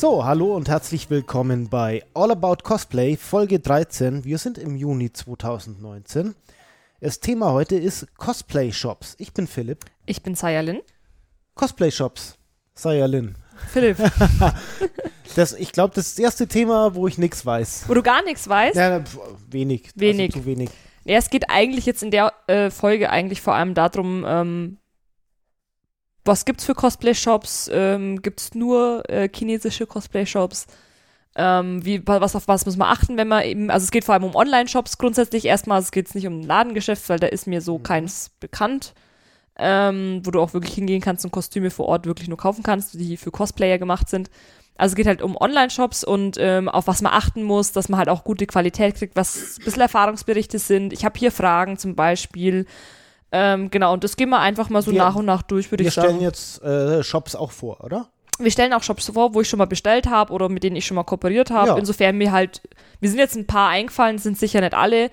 So, hallo und herzlich willkommen bei All About Cosplay, Folge 13. Wir sind im Juni 2019. Das Thema heute ist Cosplay Shops. Ich bin Philipp. Ich bin Sayalin. Cosplay Shops. Sayalin. Philipp. das, ich glaube, das ist das erste Thema, wo ich nichts weiß. Wo du gar nichts weißt? Ja, wenig. Wenig. Also zu wenig. Ja, es geht eigentlich jetzt in der äh, Folge eigentlich vor allem darum, ähm, was gibt's für Cosplay-Shops? Ähm, gibt's nur äh, chinesische Cosplay-Shops? Ähm, wie, was, auf was muss man achten, wenn man eben, also es geht vor allem um Online-Shops grundsätzlich erstmal, es geht nicht um ein Ladengeschäft, weil da ist mir so Mhm. keins bekannt, ähm, wo du auch wirklich hingehen kannst und Kostüme vor Ort wirklich nur kaufen kannst, die für Cosplayer gemacht sind. Also es geht halt um Online-Shops und ähm, auf was man achten muss, dass man halt auch gute Qualität kriegt, was ein bisschen Erfahrungsberichte sind. Ich habe hier Fragen zum Beispiel. Ähm, genau, und das gehen wir einfach mal so Wir- nach und nach durch, würde Wir ich sagen. stellen jetzt äh, Shops auch vor, oder? Wir stellen auch Shops vor, wo ich schon mal bestellt habe oder mit denen ich schon mal kooperiert habe. Ja. Insofern mir halt, mir sind jetzt ein paar eingefallen, sind sicher nicht alle.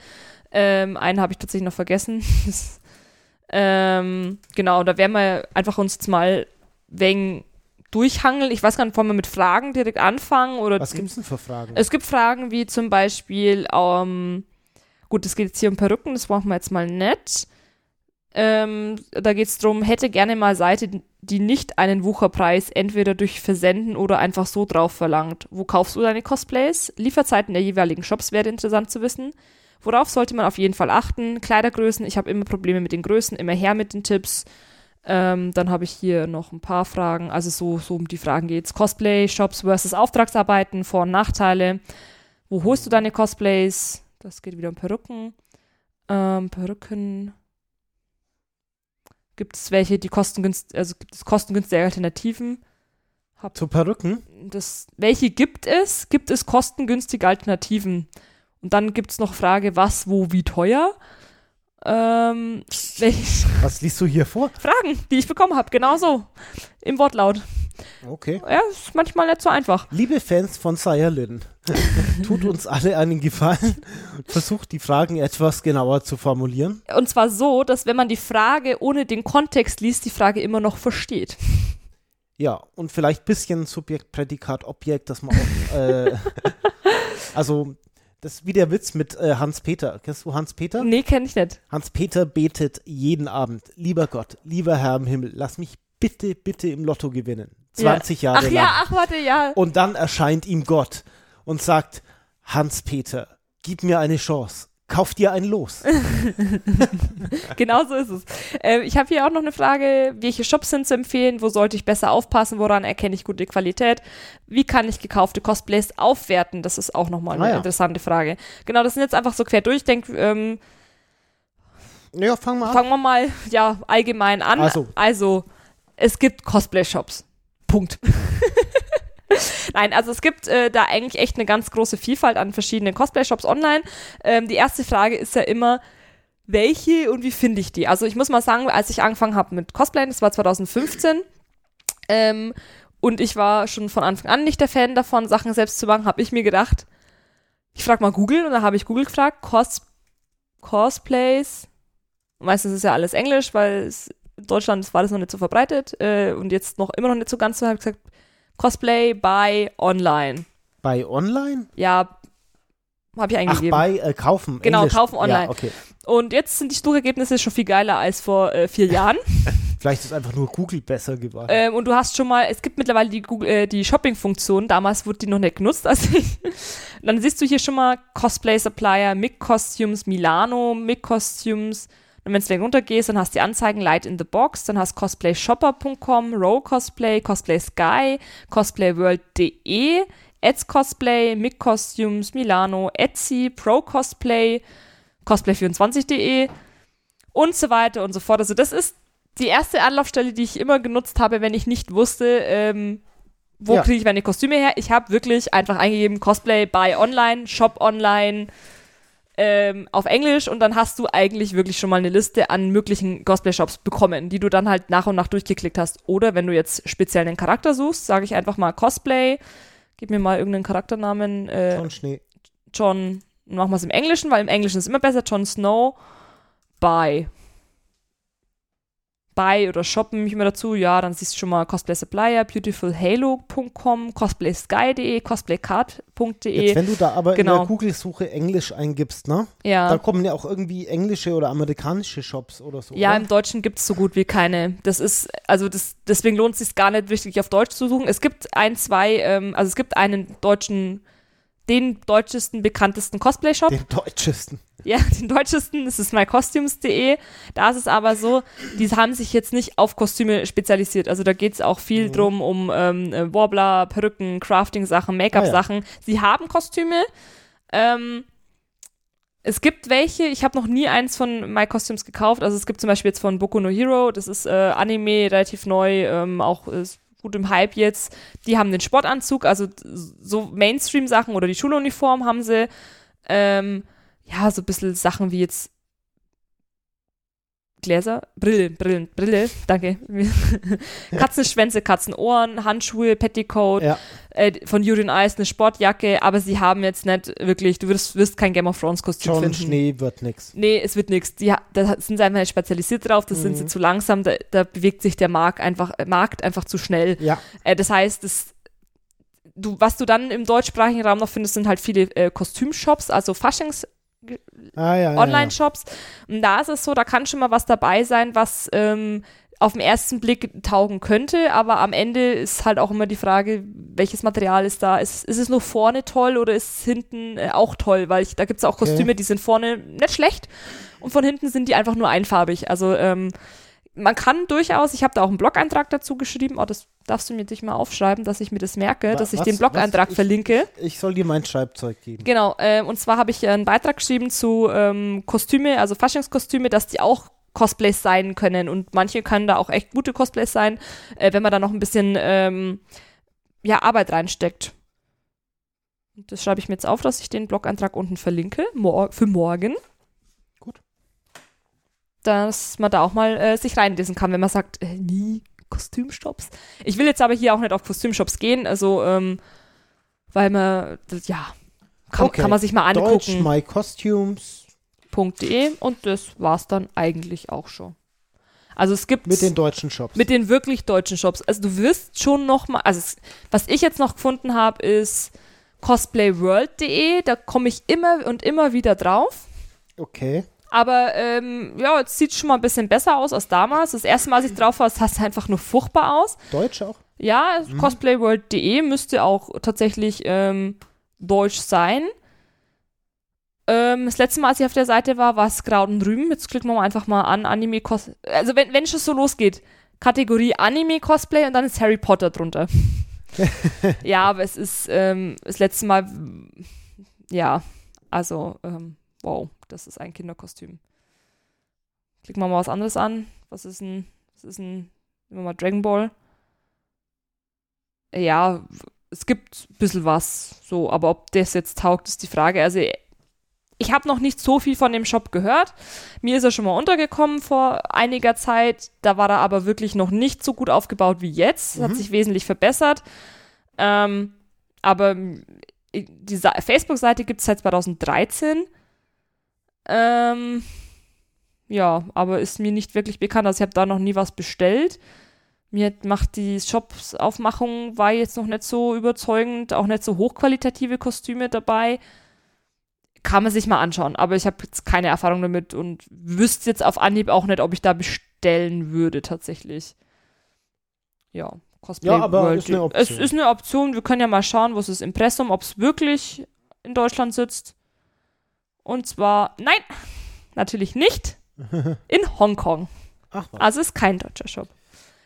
Ähm, einen habe ich tatsächlich noch vergessen. Ähm, genau, da werden wir einfach uns jetzt mal wegen durchhangeln. Ich weiß gar nicht, wollen wir mit Fragen direkt anfangen oder Was gibt's denn für Fragen? es gibt Fragen wie zum Beispiel, ähm, gut, es geht jetzt hier um Perücken, das brauchen wir jetzt mal nicht. Ähm, da geht es darum, hätte gerne mal Seite, die nicht einen Wucherpreis entweder durch Versenden oder einfach so drauf verlangt. Wo kaufst du deine Cosplays? Lieferzeiten der jeweiligen Shops wäre interessant zu wissen. Worauf sollte man auf jeden Fall achten? Kleidergrößen, ich habe immer Probleme mit den Größen, immer her mit den Tipps. Ähm, dann habe ich hier noch ein paar Fragen, also so, so um die Fragen geht's. Cosplay, Shops versus Auftragsarbeiten, Vor- und Nachteile. Wo holst du deine Cosplays? Das geht wieder um Perücken. Ähm, Perücken. Gibt es welche, die kostengünstig, also gibt es kostengünstige Alternativen? Zu Perücken? Das, welche gibt es? Gibt es kostengünstige Alternativen? Und dann gibt es noch Frage, was, wo, wie teuer? Ähm, welche Was liest du hier vor? Fragen, die ich bekommen habe, genauso. Im Wortlaut. Okay. Ja, ist manchmal nicht so einfach. Liebe Fans von Sayalin, tut uns alle einen Gefallen und versucht die Fragen etwas genauer zu formulieren. Und zwar so, dass wenn man die Frage ohne den Kontext liest, die Frage immer noch versteht. Ja, und vielleicht ein bisschen Subjekt, Prädikat, Objekt, dass man auch, äh, also, das ist wie der Witz mit äh, Hans-Peter. Kennst du Hans-Peter? Nee, kenne ich nicht. Hans-Peter betet jeden Abend, lieber Gott, lieber Herr im Himmel, lass mich bitte, bitte im Lotto gewinnen. 20 Jahre Ach lang. ja, ach warte, ja. Und dann erscheint ihm Gott und sagt, Hans-Peter, gib mir eine Chance. Kauf dir ein Los. Genau so ist es. Ähm, ich habe hier auch noch eine Frage, welche Shops sind zu empfehlen, wo sollte ich besser aufpassen, woran erkenne ich gute Qualität, wie kann ich gekaufte Cosplays aufwerten, das ist auch nochmal eine Ah ja. interessante Frage. Genau, das sind jetzt einfach so quer durch, ich denke, ähm, ja, fang mal an. fangen wir mal ja allgemein an. Also. also es gibt Cosplay-Shops. Punkt. Nein, also es gibt äh, da eigentlich echt eine ganz große Vielfalt an verschiedenen Cosplay-Shops online. Ähm, die erste Frage ist ja immer, welche und wie finde ich die? Also ich muss mal sagen, als ich angefangen habe mit Cosplayen, das war 2015, ähm, und ich war schon von Anfang an nicht der Fan davon, Sachen selbst zu machen, habe ich mir gedacht, ich frage mal Google und dann habe ich Google gefragt, Cos Cosplays. Meistens ist ja alles Englisch, weil es, in Deutschland war das noch nicht so verbreitet äh, und jetzt noch immer noch nicht so ganz so, habe ich gesagt, Cosplay by online. Bei Online? Ja, habe ich Ach, eingegeben. bei äh, Kaufen. Genau, Englisch. kaufen online. Ja, okay. Und jetzt sind die Suchergebnisse schon viel geiler als vor äh, vier Jahren. Vielleicht ist einfach nur Google besser geworden. ähm, und du hast schon mal, es gibt mittlerweile die, Google- äh, die Shopping-Funktion, damals wurde die noch nicht genutzt. Also dann siehst du hier schon mal Cosplay Supplier, Mick Costumes, Milano, Mick Costumes. Und wenn du dann runtergehst, dann hast du die Anzeigen Light in the Box, dann hast cosplayshopper.com, Row Cosplay, Cosplay Sky, cosplayworld.de, Eds Cosplay, Mick Costumes, Milano, Etsy, Pro Cosplay, cosplay24.de und so weiter und so fort. Also das ist die erste Anlaufstelle, die ich immer genutzt habe, wenn ich nicht wusste, ähm, wo Ja. kriege ich meine Kostüme her. Ich habe wirklich einfach eingegeben Cosplay by online, Shop online ähm, auf Englisch und dann hast du eigentlich wirklich schon mal eine Liste an möglichen Cosplay-Shops bekommen, die du dann halt nach und nach durchgeklickt hast. Oder wenn du jetzt speziell einen Charakter suchst, sage ich einfach mal Cosplay, gib mir mal irgendeinen Charakternamen. Äh, Schon Schnee. John, machen wir es im Englischen, weil im Englischen ist immer besser, John Snow by Buy oder Shoppen mich immer dazu. Ja, dann siehst du schon mal Cosplay Supplier, beautifulhalo.com, cosplaysky.de, cosplaycard.de. Jetzt, wenn du da aber Genau. in der Google-Suche Englisch eingibst, ne? Ja. Da kommen ja auch irgendwie englische oder amerikanische Shops oder so. Ja, oder? im Deutschen gibt es so gut wie keine. Das ist, also das, deswegen lohnt es sich gar nicht wirklich auf Deutsch zu suchen. Es gibt ein, zwei, ähm, also es gibt einen deutschen, den deutschesten, bekanntesten Cosplay-Shop. Den deutschesten. Ja, den deutschesten, das ist mycostumes.de. Da ist es aber so, die haben sich jetzt nicht auf Kostüme spezialisiert. Also da geht es auch viel Mhm. drum um ähm, äh, Warbler, Perücken, Crafting-Sachen, Make-up-Sachen. Sie haben Kostüme. Ähm, es gibt welche, ich habe noch nie eins von My Costumes gekauft. Also es gibt zum Beispiel jetzt von Boku no Hero, das ist äh, Anime, relativ neu, ähm, auch ist gut im Hype jetzt. Die haben den Sportanzug, also so Mainstream-Sachen oder die Schuluniform haben sie. Ähm, ja, so ein bisschen Sachen wie jetzt Gläser, Brille, Brillen, Brille, danke. Katzenschwänze, Katzenohren, Handschuhe, Petticoat, Ja. Äh, von Julian Ice eine Sportjacke, aber sie haben jetzt nicht wirklich, du wirst, wirst kein Game of Thrones Kostüm John finden. Schnee wird nix. Nee, es wird nichts. Die, da sind sie einfach nicht spezialisiert drauf, das sind sie Mhm. zu langsam, da, da bewegt sich der Markt einfach, äh, Markt einfach zu schnell. Ja. Äh, das heißt, das, du, was du dann im deutschsprachigen Raum noch findest, sind halt viele äh, Kostümshops, also Faschings Ah, ja, ja, Online-Shops. Und da ist es so, da kann schon mal was dabei sein, was ähm, auf den ersten Blick taugen könnte, aber am Ende ist halt auch immer die Frage, welches Material ist da? Ist, ist es nur vorne toll oder ist es hinten äh, auch toll? Weil ich, da gibt es auch Okay. Kostüme, die sind vorne nicht schlecht und von hinten sind die einfach nur einfarbig. Also ähm, man kann durchaus, ich habe da auch einen Blog-Eintrag dazu geschrieben, oh, das darfst du mir dich mal aufschreiben, dass ich mir das merke, Wa- dass ich was- den Blog-Eintrag was? Ich- verlinke. ja. Ich soll dir mein Schreibzeug geben. Genau, äh, und zwar habe ich einen Beitrag geschrieben zu ähm, Kostüme, also Faschingskostüme, dass die auch Cosplays sein können und manche können da auch echt gute Cosplays sein, äh, wenn man da noch ein bisschen ähm, ja, Arbeit reinsteckt. Und Das schreibe ich mir jetzt auf, dass ich den Blog-Eintrag unten verlinke, mor für morgen. Gut. Dass man da auch mal äh, sich reinlesen kann, wenn man sagt, äh, nie Kostümshops. Ich will jetzt aber hier auch nicht auf Kostümshops gehen, also ähm, weil man, ja, kann, Okay. kann man sich mal Deutsch, angucken. My Costumes .de und das war's dann eigentlich auch schon. Also es gibt mit den deutschen Shops. mit den wirklich deutschen Shops. Also du wirst schon noch mal, also es, was ich jetzt noch gefunden habe, ist cosplayworld.de. Da komme ich immer und immer wieder drauf. okay. Aber ähm, ja, es sieht schon mal ein bisschen besser aus als damals. Das erste Mal, als ich drauf war, sah es einfach nur furchtbar aus. Deutsch auch? Ja, cosplayworld.de müsste auch tatsächlich ähm, deutsch sein. Ähm, das letzte Mal, als ich auf der Seite war, war es Kraut und Rüben. Jetzt klicken wir mal einfach mal an Anime Cos Also wenn, wenn es so losgeht, Kategorie Anime Cosplay und dann ist Harry Potter drunter. ja, aber es ist ähm, das letzte Mal, ja, also ähm, wow, das ist ein Kinderkostüm. Klicken wir mal was anderes an. Was ist ein, was ist ein, nehmen wir mal Dragon Ball ja, es gibt ein bisschen was, so, aber ob das jetzt taugt, ist die Frage. Also, ich habe noch nicht so viel von dem Shop gehört. Mir ist er schon mal untergekommen vor einiger Zeit. Da war er aber wirklich noch nicht so gut aufgebaut wie jetzt. Hat Mhm. sich wesentlich verbessert. Ähm, aber m, die Facebook-Seite gibt es seit 2013. Ähm, ja, aber ist mir nicht wirklich bekannt. Also ich habe da noch nie was bestellt. Mir hat- macht die Shops-Aufmachung war jetzt noch nicht so überzeugend, auch nicht so hochqualitative Kostüme dabei. Kann man sich mal anschauen, aber ich habe jetzt keine Erfahrung damit und wüsste jetzt auf Anhieb auch nicht, ob ich da bestellen würde tatsächlich. Ja, Cosplay Ja, aber World. ist eine Es Option. ist eine Option. Wir können ja mal schauen, wo ist das Impressum, ob es wirklich in Deutschland sitzt. Und zwar, nein, natürlich nicht. In Hongkong. Ach was. Also ist kein deutscher Shop.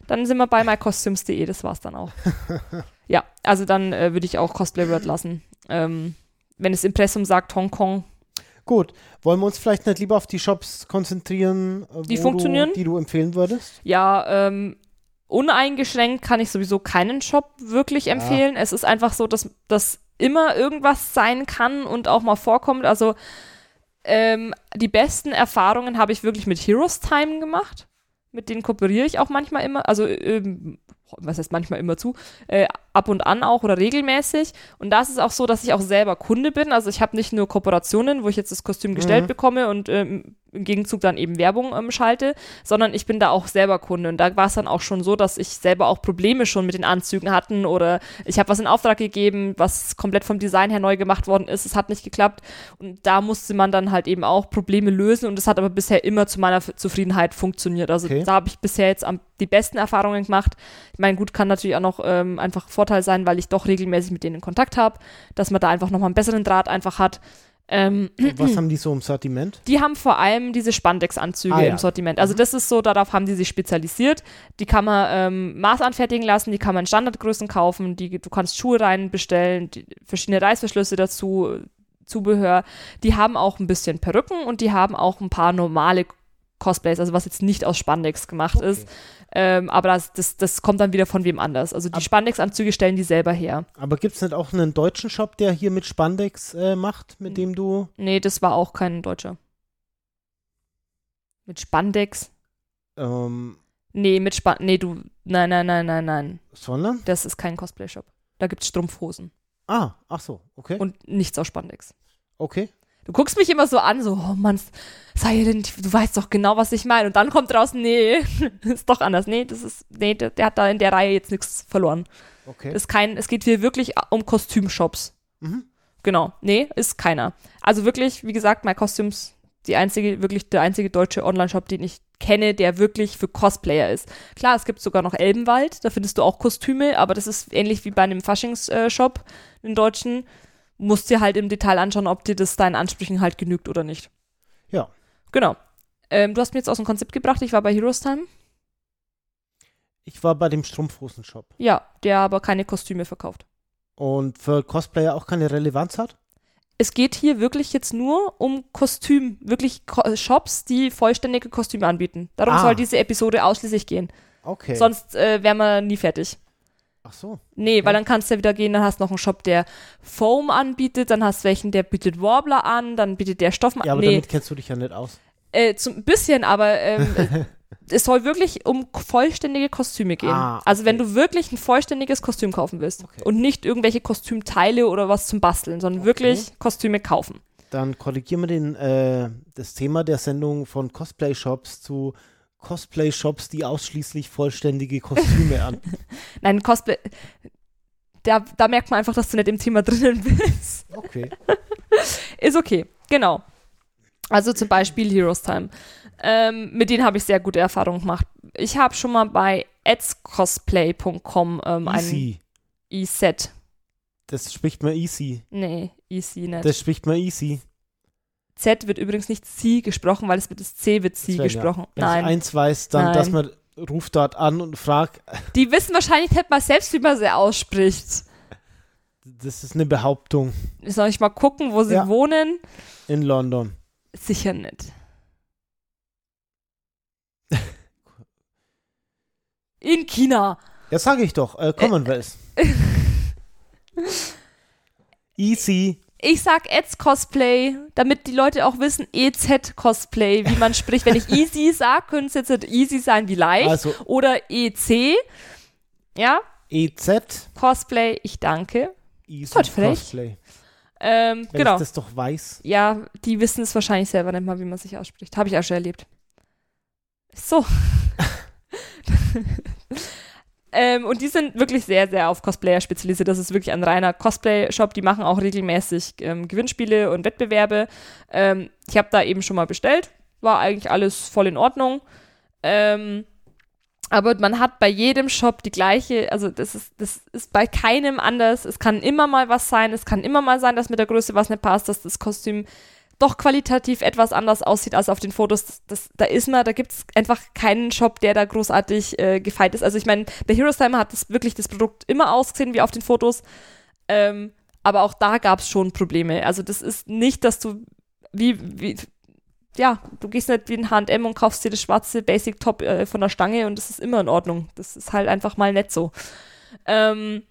Dann sind wir bei mycostumes.de, das war's dann auch. ja, also dann äh, würde ich auch Cosplay World lassen. Ähm, wenn das Impressum sagt Hongkong, Gut. Wollen wir uns vielleicht nicht lieber auf die Shops konzentrieren, äh, Die funktionieren? Du, die du empfehlen würdest? ja, ähm, uneingeschränkt kann ich sowieso keinen Shop wirklich empfehlen. Es ist einfach so, dass das immer irgendwas sein kann und auch mal vorkommt. Also ähm, die besten Erfahrungen habe ich wirklich mit Heroes Time gemacht. Mit denen kooperiere ich auch manchmal immer, also ähm, was heißt manchmal immer zu, äh, ab und an auch oder regelmäßig. Und da ist es auch so, dass ich auch selber Kunde bin. Also ich habe nicht nur Kooperationen, wo ich jetzt das Kostüm gestellt Mhm. bekomme und ähm, im Gegenzug dann eben Werbung ähm, schalte, sondern ich bin da auch selber Kunde. Und da war es dann auch schon so, dass ich selber auch Probleme schon mit den Anzügen hatten oder ich habe was in Auftrag gegeben, was komplett vom Design her neu gemacht worden ist. Es hat nicht geklappt. Und da musste man dann halt eben auch Probleme lösen und es hat aber bisher immer zu meiner Zufriedenheit funktioniert. Also okay. da habe ich bisher jetzt am, die besten Erfahrungen gemacht. Ich meine, gut, kann natürlich auch noch ähm, einfach Vorteil sein, weil ich doch regelmäßig mit denen in Kontakt habe, dass man da einfach nochmal einen besseren Draht einfach hat. Ähm, was haben die so im Sortiment? Die haben vor allem diese Spandex-Anzüge ah, ja. im Sortiment. Also mhm. das ist so, darauf haben die sich spezialisiert. Die kann man ähm, maßanfertigen lassen, die kann man in Standardgrößen kaufen, die, du kannst Schuhe rein bestellen, die, verschiedene Reißverschlüsse dazu, Zubehör. Die haben auch ein bisschen Perücken und die haben auch ein paar normale Cosplays, also was jetzt nicht aus Spandex gemacht okay. ist. Ähm, aber das, das, das kommt dann wieder von wem anders. Also die Spandex-Anzüge stellen die selber her. Aber gibt es nicht auch einen deutschen Shop, der hier mit Spandex äh, macht, mit dem du. Nee, das war auch kein deutscher. Mit Spandex? Ähm. Nee, mit Spandex. Nee, du. Nein, nein, nein, nein, nein. Sondern? Das ist kein Cosplay-Shop. Da gibt es Strumpfhosen. Ah, ach so, okay. Und nichts aus Spandex. Okay. Du guckst mich immer so an, so, oh Mann, sei denn, du weißt doch genau, was ich meine. Und dann kommt raus, nee, ist doch anders. Nee, das ist, nee, der, der hat da in der Reihe jetzt nichts verloren. Okay. ist kein, es geht hier wirklich um Kostümshops. Mhm. Genau. Nee, ist keiner. Also wirklich, wie gesagt, My Costumes, die einzige, wirklich der einzige deutsche Online-Shop, den ich kenne, der wirklich für Cosplayer ist. Klar, es gibt sogar noch Elbenwald, da findest du auch Kostüme, aber das ist ähnlich wie bei einem Faschings-Shop äh, in deutschen musst dir halt im Detail anschauen, ob dir das deinen Ansprüchen halt genügt oder nicht. Ja. Genau. Ähm, du hast mir jetzt aus dem Konzept gebracht, ich war bei Heroes Time. Ich war bei dem Strumpfhosen-Shop. Ja, der aber keine Kostüme verkauft. Und für Cosplayer auch keine Relevanz hat? Es geht hier wirklich jetzt nur um Kostüm, wirklich Ko Shops, die vollständige Kostüme anbieten. Darum ah. soll diese Episode ausschließlich gehen. Okay. Sonst äh, wären wir nie fertig. Ach so. Nee, okay. weil dann kannst du ja wieder gehen, dann hast du noch einen Shop, der Foam anbietet, dann hast du welchen, der bietet Warbler an, dann bietet der Stoff an. Ja, aber nee. damit kennst du dich ja nicht aus. Äh, ein bisschen, aber ähm, es soll wirklich um vollständige Kostüme gehen. Ah, okay. Also wenn du wirklich ein vollständiges Kostüm kaufen willst okay. und nicht irgendwelche Kostümteile oder was zum Basteln, sondern wirklich Kostüme kaufen. Dann korrigieren wir den, äh, das Thema der Sendung von Cosplay-Shops zu Cosplay-Shops, die ausschließlich vollständige Kostüme an. Nein, Cosplay. Da, da merkt man einfach, dass du nicht im Thema drinnen bist. Okay. Ist okay, genau. Also zum Beispiel Heroes Time. Ähm, mit denen habe ich sehr gute Erfahrungen gemacht. Ich habe schon mal bei adscosplay.com ähm, ein E-Set. Das spricht man easy. Nee, easy nicht. Das spricht man easy. Z wird übrigens nicht Sie gesprochen, weil es mit das C wird Sie gesprochen. Ja. Wenn Nein. ich eins weiß, dann, Nein. dass man ruft dort an und fragt. Die wissen wahrscheinlich nicht mal selbst, wie man sie ausspricht. Das ist eine Behauptung. Soll ich mal gucken, wo sie ja. wohnen? In London. Sicher nicht. In China. Ja, sage ich doch. Äh, Commonwealth. Easy ich sag Eds Cosplay, damit die Leute auch wissen, EZ Cosplay, wie man spricht. Wenn ich easy sag, könnte es jetzt easy sein wie leicht. Also, oder EC. Ja? EZ. Cosplay, ich danke. Easy Cosplay. Ähm, Wenn genau. ich das doch weiß. Ja, die wissen es wahrscheinlich selber nicht mal, wie man sich ausspricht. Habe ich auch schon erlebt. So. Ähm, und die sind wirklich sehr, sehr auf Cosplayer spezialisiert. Das ist wirklich ein reiner Cosplay-Shop. Die machen auch regelmäßig ähm, Gewinnspiele und Wettbewerbe. Ähm, ich habe da eben schon mal bestellt. War eigentlich alles voll in Ordnung. Ähm, aber man hat bei jedem Shop die gleiche, also das ist, das ist bei keinem anders. Es kann immer mal was sein. Es kann immer mal sein, dass mit der Größe was nicht passt, dass das Kostüm doch qualitativ etwas anders aussieht als auf den Fotos. Das, das, da ist man, da gibt es einfach keinen Shop, der da großartig äh, gefeit ist. Also ich meine, bei Heroes Time hat das wirklich das Produkt immer ausgesehen wie auf den Fotos. Ähm, aber auch da gab es schon Probleme. Also das ist nicht, dass du wie, wie ja, du gehst nicht wie ein H&M und kaufst dir das schwarze Basic Top äh, von der Stange und das ist immer in Ordnung. Das ist halt einfach mal nett so. Ähm,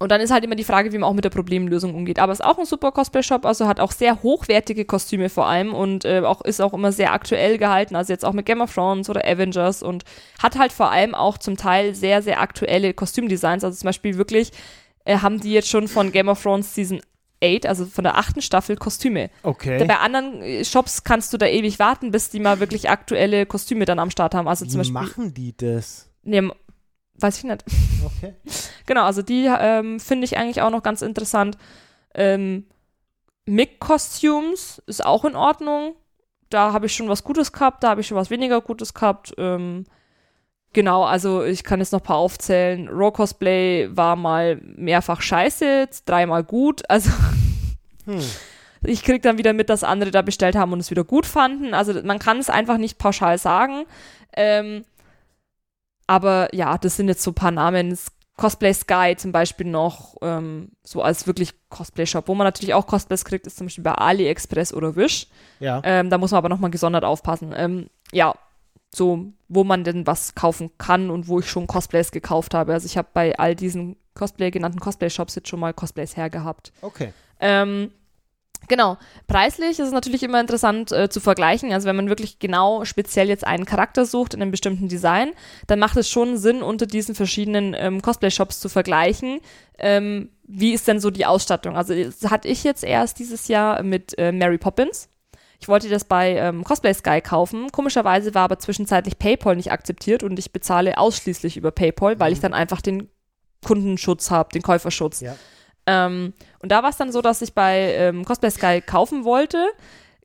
und dann ist halt immer die Frage, wie man auch mit der Problemlösung umgeht. Aber es ist auch ein super Cosplay-Shop, also hat auch sehr hochwertige Kostüme vor allem und äh, auch, ist auch immer sehr aktuell gehalten, also jetzt auch mit Game of Thrones oder Avengers und hat halt vor allem auch zum Teil sehr, sehr aktuelle Kostümdesigns. Also zum Beispiel wirklich äh, haben die jetzt schon von Game of Thrones Season 8, also von der achten Staffel, Kostüme. Okay. Bei anderen äh, Shops kannst du da ewig warten, bis die mal wirklich aktuelle Kostüme dann am Start haben. Also Wie zum Beispiel. machen die das? Nee, weiß ich nicht. Okay. Genau, also die ähm, finde ich eigentlich auch noch ganz interessant. Ähm, Mick Costumes ist auch in Ordnung. Da habe ich schon was Gutes gehabt, da habe ich schon was weniger Gutes gehabt. Ähm, genau, also ich kann jetzt noch ein paar aufzählen. Raw Cosplay war mal mehrfach scheiße, dreimal gut. Also Hm. ich krieg dann wieder mit, dass andere da bestellt haben und es wieder gut fanden. Also man kann es einfach nicht pauschal sagen. Ähm, aber ja, das sind jetzt so ein paar Namen. Cosplay Sky zum Beispiel noch, ähm, so als wirklich Cosplay-Shop. Wo man natürlich auch Cosplays kriegt, ist zum Beispiel bei AliExpress oder Wish. Ja. Ähm, da muss man aber nochmal gesondert aufpassen. Ähm, ja, so, wo man denn was kaufen kann und wo ich schon Cosplays gekauft habe. Also ich habe bei all diesen Cosplay genannten Cosplay-Shops jetzt schon mal Cosplays hergehabt. Okay. Ähm, genau. Preislich ist es natürlich immer interessant äh, zu vergleichen. Also wenn man wirklich genau speziell jetzt einen Charakter sucht in einem bestimmten Design, dann macht es schon Sinn, unter diesen verschiedenen ähm, Cosplay-Shops zu vergleichen. Ähm, wie ist denn so die Ausstattung? Also das hatte ich jetzt erst dieses Jahr mit äh, Mary Poppins. Ich wollte das bei ähm, Cosplay Sky kaufen. Komischerweise war aber zwischenzeitlich PayPal nicht akzeptiert und ich bezahle ausschließlich über PayPal, weil ich dann einfach den Kundenschutz habe, den Käuferschutz. Ja. Ähm, und da war es dann so, dass ich bei ähm, Cosplay Sky kaufen wollte.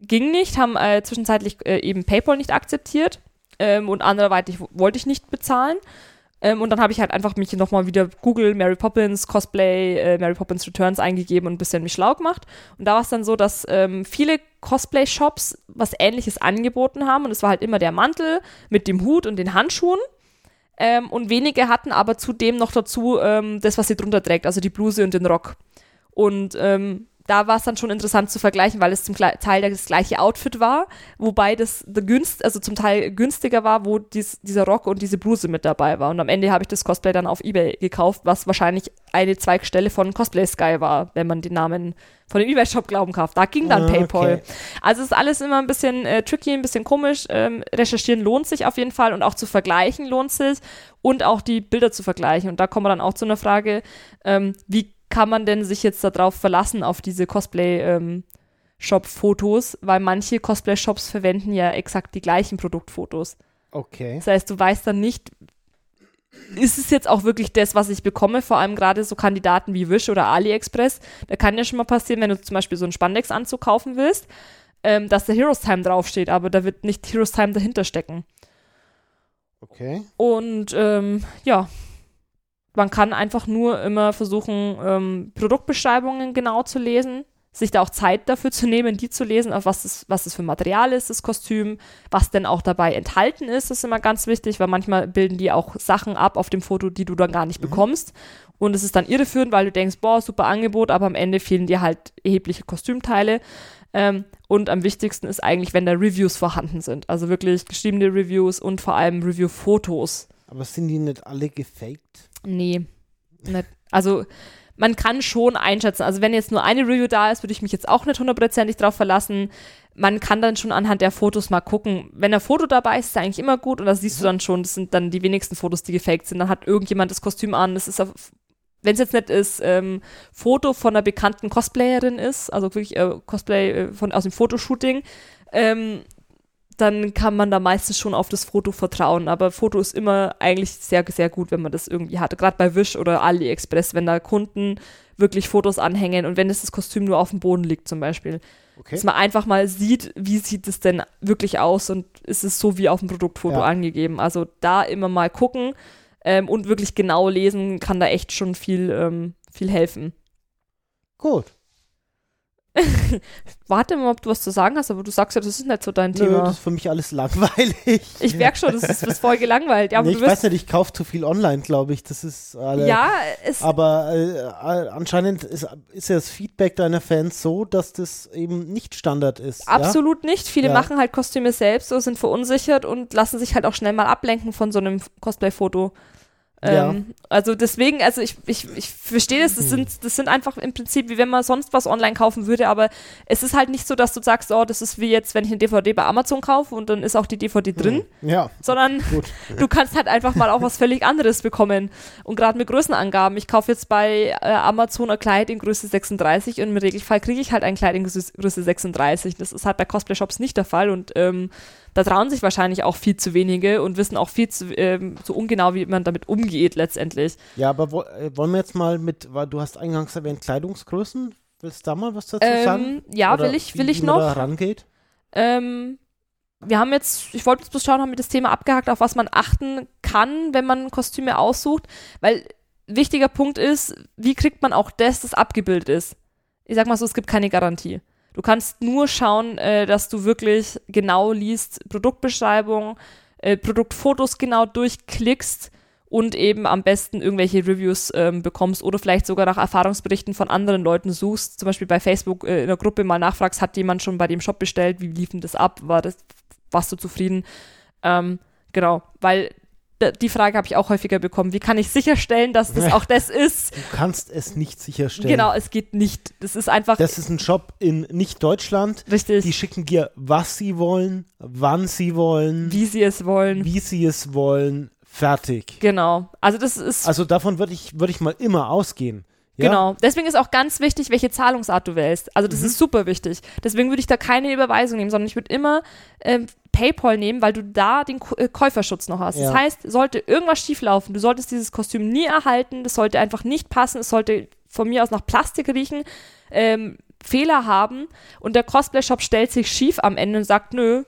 Ging nicht, haben äh, zwischenzeitlich äh, eben PayPal nicht akzeptiert ähm, und anderweitig wollte ich nicht bezahlen. Ähm, und dann habe ich halt einfach mich nochmal wieder Google, Mary Poppins, Cosplay, äh, Mary Poppins Returns eingegeben und ein bisschen mich schlau gemacht. Und da war es dann so, dass ähm, viele Cosplay-Shops was ähnliches angeboten haben. Und es war halt immer der Mantel mit dem Hut und den Handschuhen. Ähm, und wenige hatten aber zudem noch dazu ähm, das, was sie drunter trägt, also die Bluse und den Rock. Und ähm, da war es dann schon interessant zu vergleichen, weil es zum Teil das gleiche Outfit war, wobei das günst, also zum Teil günstiger war, wo dies, dieser Rock und diese Bluse mit dabei war. Und am Ende habe ich das Cosplay dann auf Ebay gekauft, was wahrscheinlich eine Zweigstelle von Cosplay Sky war, wenn man den Namen von dem Ebay-Shop glauben darf. Da ging dann Ah, PayPal. okay. Also es ist alles immer ein bisschen äh, tricky, ein bisschen komisch. Ähm, recherchieren lohnt sich auf jeden Fall und auch zu vergleichen lohnt sich und auch die Bilder zu vergleichen. Und da kommen wir dann auch zu einer Frage, ähm, wie kann man denn sich jetzt darauf verlassen, auf diese Cosplay-Shop-Fotos, weil manche Cosplay-Shops verwenden ja exakt die gleichen Produktfotos. Okay. Das heißt, du weißt dann nicht, ist es jetzt auch wirklich das, was ich bekomme, vor allem gerade so Kandidaten wie Wish oder AliExpress. Da kann ja schon mal passieren, wenn du zum Beispiel so einen Spandex-Anzug kaufen willst, ähm, dass da Heroes Time draufsteht, aber da wird nicht Heroes Time dahinter stecken. Okay. Und ähm, ja, man kann einfach nur immer versuchen, ähm, Produktbeschreibungen genau zu lesen, sich da auch Zeit dafür zu nehmen, die zu lesen, auf was das, was das für Material ist, das Kostüm, was denn auch dabei enthalten ist, ist immer ganz wichtig, weil manchmal bilden die auch Sachen ab auf dem Foto, die du dann gar nicht bekommst. Und es ist dann irreführend, weil du denkst, boah, super Angebot, aber am Ende fehlen dir halt erhebliche Kostümteile. Ähm, und am wichtigsten ist eigentlich, wenn da Reviews vorhanden sind. Also wirklich geschriebene Reviews und vor allem Review-Fotos. Aber sind die nicht alle gefaked? Nee. Nicht. Also man kann schon einschätzen. Also wenn jetzt nur eine Review da ist, würde ich mich jetzt auch nicht hundertprozentig drauf verlassen. Man kann dann schon anhand der Fotos mal gucken. Wenn ein Foto dabei ist, ist es eigentlich immer gut und das siehst du dann schon. Das sind dann die wenigsten Fotos, die gefaked sind. Dann hat irgendjemand das Kostüm an. Das ist auf wenn es jetzt nicht ist, ähm, Foto von einer bekannten Cosplayerin ist, also wirklich äh, Cosplay äh, von, aus dem Fotoshooting, ähm, dann kann man da meistens schon auf das Foto vertrauen. Aber Foto ist immer eigentlich sehr, sehr gut, wenn man das irgendwie hat. Gerade bei Wish oder AliExpress, wenn da Kunden wirklich Fotos anhängen und wenn es das Kostüm nur auf dem Boden liegt zum Beispiel. Okay. Dass man einfach mal sieht, wie sieht es denn wirklich aus und ist es so wie auf dem Produktfoto Ja. angegeben. Also da immer mal gucken ähm, und wirklich genau lesen kann da echt schon viel, ähm, viel helfen. Gut. Warte mal, ob du was zu sagen hast, aber du sagst ja, das ist nicht so dein Nö, Thema. das ist für mich alles langweilig. ich merke schon, das ist das voll gelangweilt. Ja, nee, ich weiß nicht, ich kaufe zu viel online, glaube ich. Das ist alle. ja, es, Aber äh, äh, anscheinend ist, ist ja das Feedback deiner Fans so, dass das eben nicht Standard ist. Absolut nicht. Viele Ja. machen halt Kostüme selbst, so sind verunsichert und lassen sich halt auch schnell mal ablenken von so einem Cosplay-Foto. Ja. Ähm, also deswegen, also ich, ich, ich verstehe das, das sind, das sind einfach im Prinzip, wie wenn man sonst was online kaufen würde, aber es ist halt nicht so, dass du sagst, oh, das ist wie jetzt, wenn ich eine DVD bei Amazon kaufe und dann ist auch die DVD drin, Ja, sondern gut. du kannst halt einfach mal auch was völlig anderes bekommen. Und gerade mit Größenangaben, ich kaufe jetzt bei äh, Amazon ein Kleid in Größe 36 und im Regelfall kriege ich halt ein Kleid in Größe Größe 36. Das ist halt bei Cosplay-Shops nicht der Fall und ähm, da trauen sich wahrscheinlich auch viel zu wenige und wissen auch viel zu, ähm, so ungenau, wie man damit umgeht letztendlich. Ja, aber wo, äh, wollen wir jetzt mal mit, weil du hast eingangs erwähnt, Kleidungsgrößen. Willst du da mal was dazu Ähm, sagen? ja, Oder will ich, will ich wie noch. da rangeht? Ähm, wir haben jetzt, ich wollte jetzt bloß schauen, haben wir das Thema abgehakt, auf was man achten kann, wenn man Kostüme aussucht, weil wichtiger Punkt ist, wie kriegt man auch das, das abgebildet ist. Ich sag mal so, es gibt keine Garantie. Du kannst nur schauen, äh, dass du wirklich genau liest, Produktbeschreibung, äh, Produktfotos genau durchklickst und eben am besten irgendwelche Reviews ähm, bekommst oder vielleicht sogar nach Erfahrungsberichten von anderen Leuten suchst, zum Beispiel bei Facebook äh, in der Gruppe mal nachfragst, hat jemand schon bei dem Shop bestellt, wie lief denn das ab, war das, warst du zufrieden? Ähm, genau, weil die Frage habe ich auch häufiger bekommen, wie kann ich sicherstellen, dass das auch das ist? Du kannst es nicht sicherstellen. Genau, es geht nicht. Das ist einfach Das ist ein Shop in nicht Deutschland. richtig, Die schicken dir, was sie wollen, wann sie wollen, wie sie es wollen. wie sie es wollen. Fertig. Genau. Also das ist Also davon würde ich, würd ich mal immer ausgehen. Ja? Genau. Deswegen ist auch ganz wichtig, welche Zahlungsart du wählst. Also Mhm. das ist super wichtig. Deswegen würde ich da keine Überweisung nehmen, sondern ich würde immer ähm, PayPal nehmen, weil du da den äh, Käuferschutz noch hast. Ja. Das heißt, sollte irgendwas schieflaufen, du solltest dieses Kostüm nie erhalten, das sollte einfach nicht passen, es sollte von mir aus nach Plastik riechen, ähm, Fehler haben und der Cosplay-Shop stellt sich schief am Ende und sagt, nö,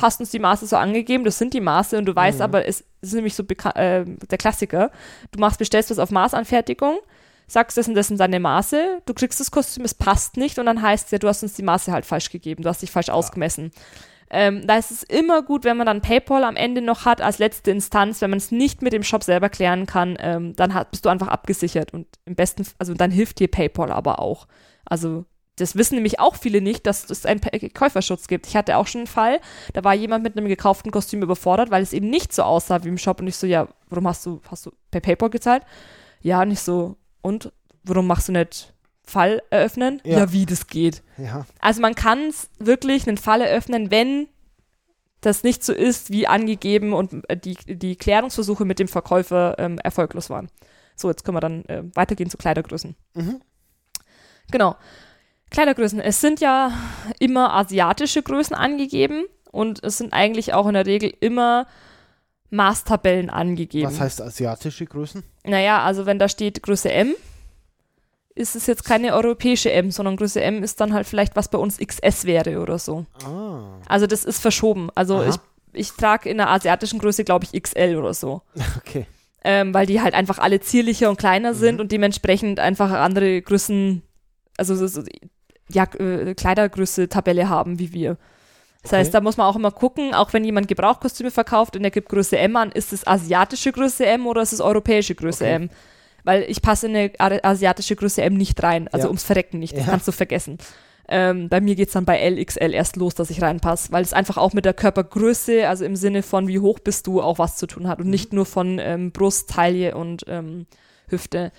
hast uns die Maße so angegeben, das sind die Maße und du weißt Mhm. aber, es ist nämlich so äh, der Klassiker, du machst, bestellst was auf Maßanfertigung, sagst, das und das sind deine Maße, du kriegst das Kostüm, es passt nicht und dann heißt es ja, du hast uns die Maße halt falsch gegeben, du hast dich falsch ausgemessen. Ähm, da ist es immer gut, wenn man dann PayPal am Ende noch hat als letzte Instanz, wenn man es nicht mit dem Shop selber klären kann, ähm, dann hat, bist du einfach abgesichert und im besten, also dann hilft dir PayPal aber auch. Also das wissen nämlich auch viele nicht, dass es einen Käuferschutz gibt. Ich hatte auch schon einen Fall, da war jemand mit einem gekauften Kostüm überfordert, weil es eben nicht so aussah wie im Shop und ich so, ja, warum hast du, hast du per PayPal gezahlt? Ja, nicht so, und warum machst du nicht Fall eröffnen? Ja. ja wie das geht. Ja. Also man kann wirklich einen Fall eröffnen, wenn das nicht so ist, wie angegeben und äh, die, die Klärungsversuche mit dem Verkäufer ähm, erfolglos waren. So, jetzt können wir dann äh, weitergehen zu Kleidergrößen. Mhm. Genau. Kleidergrößen. Es sind ja immer asiatische Größen angegeben und es sind eigentlich auch in der Regel immer Maßtabellen angegeben. Was heißt asiatische Größen? Naja, also wenn da steht Größe M, ist es jetzt keine europäische M, sondern Größe M ist dann halt vielleicht, was bei uns XS wäre oder so. Ah, Also das ist verschoben. Also Aha. ich, ich trage in der asiatischen Größe, glaube ich, XL oder so. okay. Ähm, weil die halt einfach alle zierlicher und kleiner sind Mhm. und dementsprechend einfach andere Größen, also so, so, ja, äh, Kleidergröße, Tabelle haben wie wir. Das Okay. heißt, da muss man auch immer gucken, auch wenn jemand Gebrauchkostüme verkauft und er gibt Größe M an, ist es asiatische Größe M oder ist es europäische Größe Okay. M? Weil ich passe in eine asiatische Größe M nicht rein, also Ja. ums Verrecken nicht, das Ja. kannst du vergessen. Ähm, bei mir geht's dann bei LXL erst los, dass ich reinpasse, weil es einfach auch mit der Körpergröße, also im Sinne von wie hoch bist du, auch was zu tun hat und Mhm. nicht nur von ähm, Brust, Taille und ähm, Hüfte.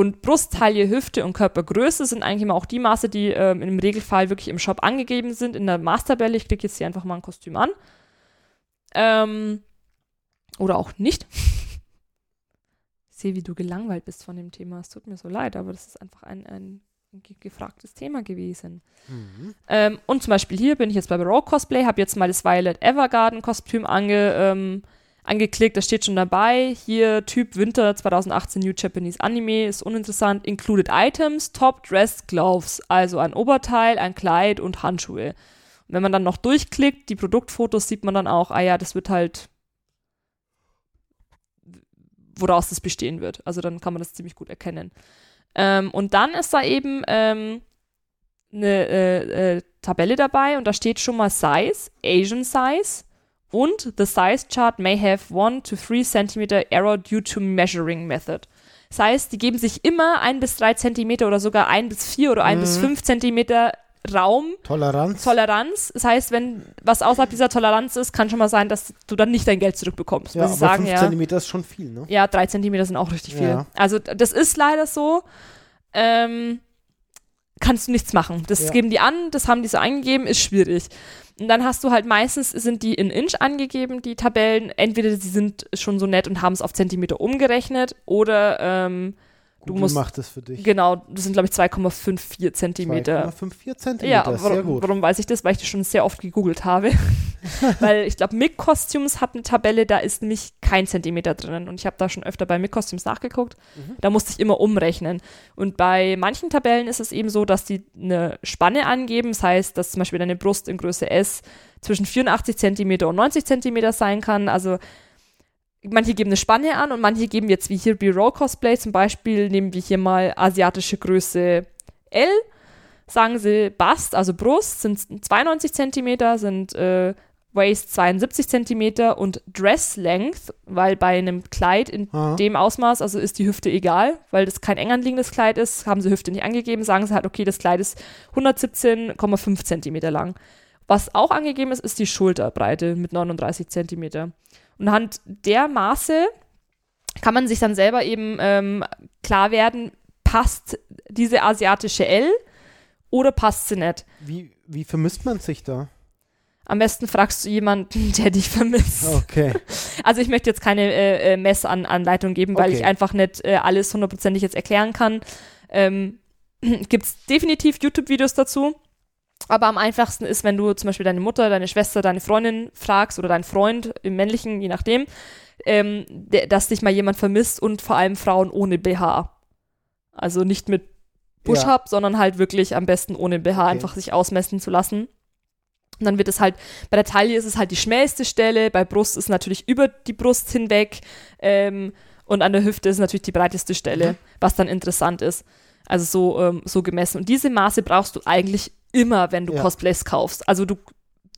Und Brust, Taille, Hüfte und Körpergröße sind eigentlich immer auch die Maße, die ähm, im Regelfall wirklich im Shop angegeben sind, in der Maßtabelle. Ich klicke jetzt hier einfach mal ein Kostüm an. Ähm, oder auch nicht. Ich sehe, wie du gelangweilt bist von dem Thema. Es tut mir so leid, aber das ist einfach ein, ein ge- gefragtes Thema gewesen. Mhm. Ähm, und zum Beispiel hier bin ich jetzt bei Raw Cosplay, habe jetzt mal das Violet Evergarden Kostüm ange, ähm, angeklickt, da steht schon dabei, hier Typ Winter 2018 New Japanese Anime, ist uninteressant, included Items, Top Dress Gloves, also ein Oberteil, ein Kleid und Handschuhe. Und wenn man dann noch durchklickt, die Produktfotos sieht man dann auch, ah ja, das wird halt woraus das bestehen wird. Also dann kann man das ziemlich gut erkennen. Ähm, und dann ist da eben ähm, eine äh, äh, Tabelle dabei und da steht schon mal Size, Asian Size und the size chart may have 1 to 3 cm error due to measuring method. Das heißt, die geben sich immer ein bis drei Zentimeter oder sogar ein bis vier oder ein Mhm. bis fünf Zentimeter Raum. Toleranz. Toleranz. Das heißt, wenn was außerhalb dieser Toleranz ist, kann schon mal sein, dass du dann nicht dein Geld zurückbekommst. ja, Muss aber ich sagen, 5 ja. Zentimeter ist schon viel, ne? Ja, drei Zentimeter sind auch richtig viel. Ja. Also das ist leider so. Ähm, kannst du nichts machen. Das Ja. geben die an, das haben die so eingegeben, ist schwierig. Und dann hast du halt meistens, sind die in Inch angegeben, die Tabellen. Entweder sie sind schon so nett und haben es auf Zentimeter umgerechnet oder ähm, Du Google musst- macht das für dich. genau, das sind glaube ich 2,54 Zentimeter. 2,54 Zentimeter, Ja, sehr warum, gut. warum weiß ich das? Weil ich das schon sehr oft gegoogelt habe. Weil ich glaube, Mick Costumes hat eine Tabelle, da ist nämlich kein Zentimeter drinnen. Und ich habe da schon öfter bei Mick Costumes nachgeguckt. Mhm. Da musste ich immer umrechnen. Und bei manchen Tabellen ist es eben so, dass die eine Spanne angeben. Das heißt, dass zum Beispiel deine Brust in Größe S zwischen 84 Zentimeter und 90 Zentimeter sein kann. Also manche geben eine Spanne an und manche geben jetzt wie hier B-Roll Cosplay zum Beispiel, nehmen wir hier mal asiatische Größe L, sagen sie Bust, also Brust, sind 92 Zentimeter, sind äh, Waist 72 Zentimeter und Dress Length, weil bei einem Kleid in Aha. dem Ausmaß, also ist die Hüfte egal, weil das kein eng anliegendes Kleid ist, haben sie Hüfte nicht angegeben, sagen sie halt, okay, das Kleid ist 117,5 Zentimeter lang. Was auch angegeben ist, ist die Schulterbreite mit 39 Zentimeter. Und anhand der Maße kann man sich dann selber eben ähm, klar werden, passt diese asiatische L oder passt sie nicht. Wie, wie vermisst man sich da? Am besten fragst du jemanden, der dich vermisst. Okay. Also ich möchte jetzt keine äh, äh, Messanleitung geben, weil Okay. ich einfach nicht äh, alles hundertprozentig jetzt erklären kann. Ähm, Gibt es definitiv YouTube-Videos dazu. Aber am einfachsten ist, wenn du zum Beispiel deine Mutter, deine Schwester, deine Freundin fragst oder deinen Freund im männlichen, je nachdem, ähm, dass dich mal jemand vermisst und vor allem Frauen ohne BH. Also nicht mit Push-Up, sondern halt wirklich am besten ohne BH Okay. einfach sich ausmessen zu lassen. Und dann wird es halt, bei der Taille ist es halt die schmälste Stelle, bei Brust ist natürlich über die Brust hinweg ähm, und an der Hüfte ist natürlich die breiteste Stelle, Mhm. was dann interessant ist. Also so, ähm, so gemessen. Und diese Maße brauchst du eigentlich immer, wenn du Ja. Cosplays kaufst. Also du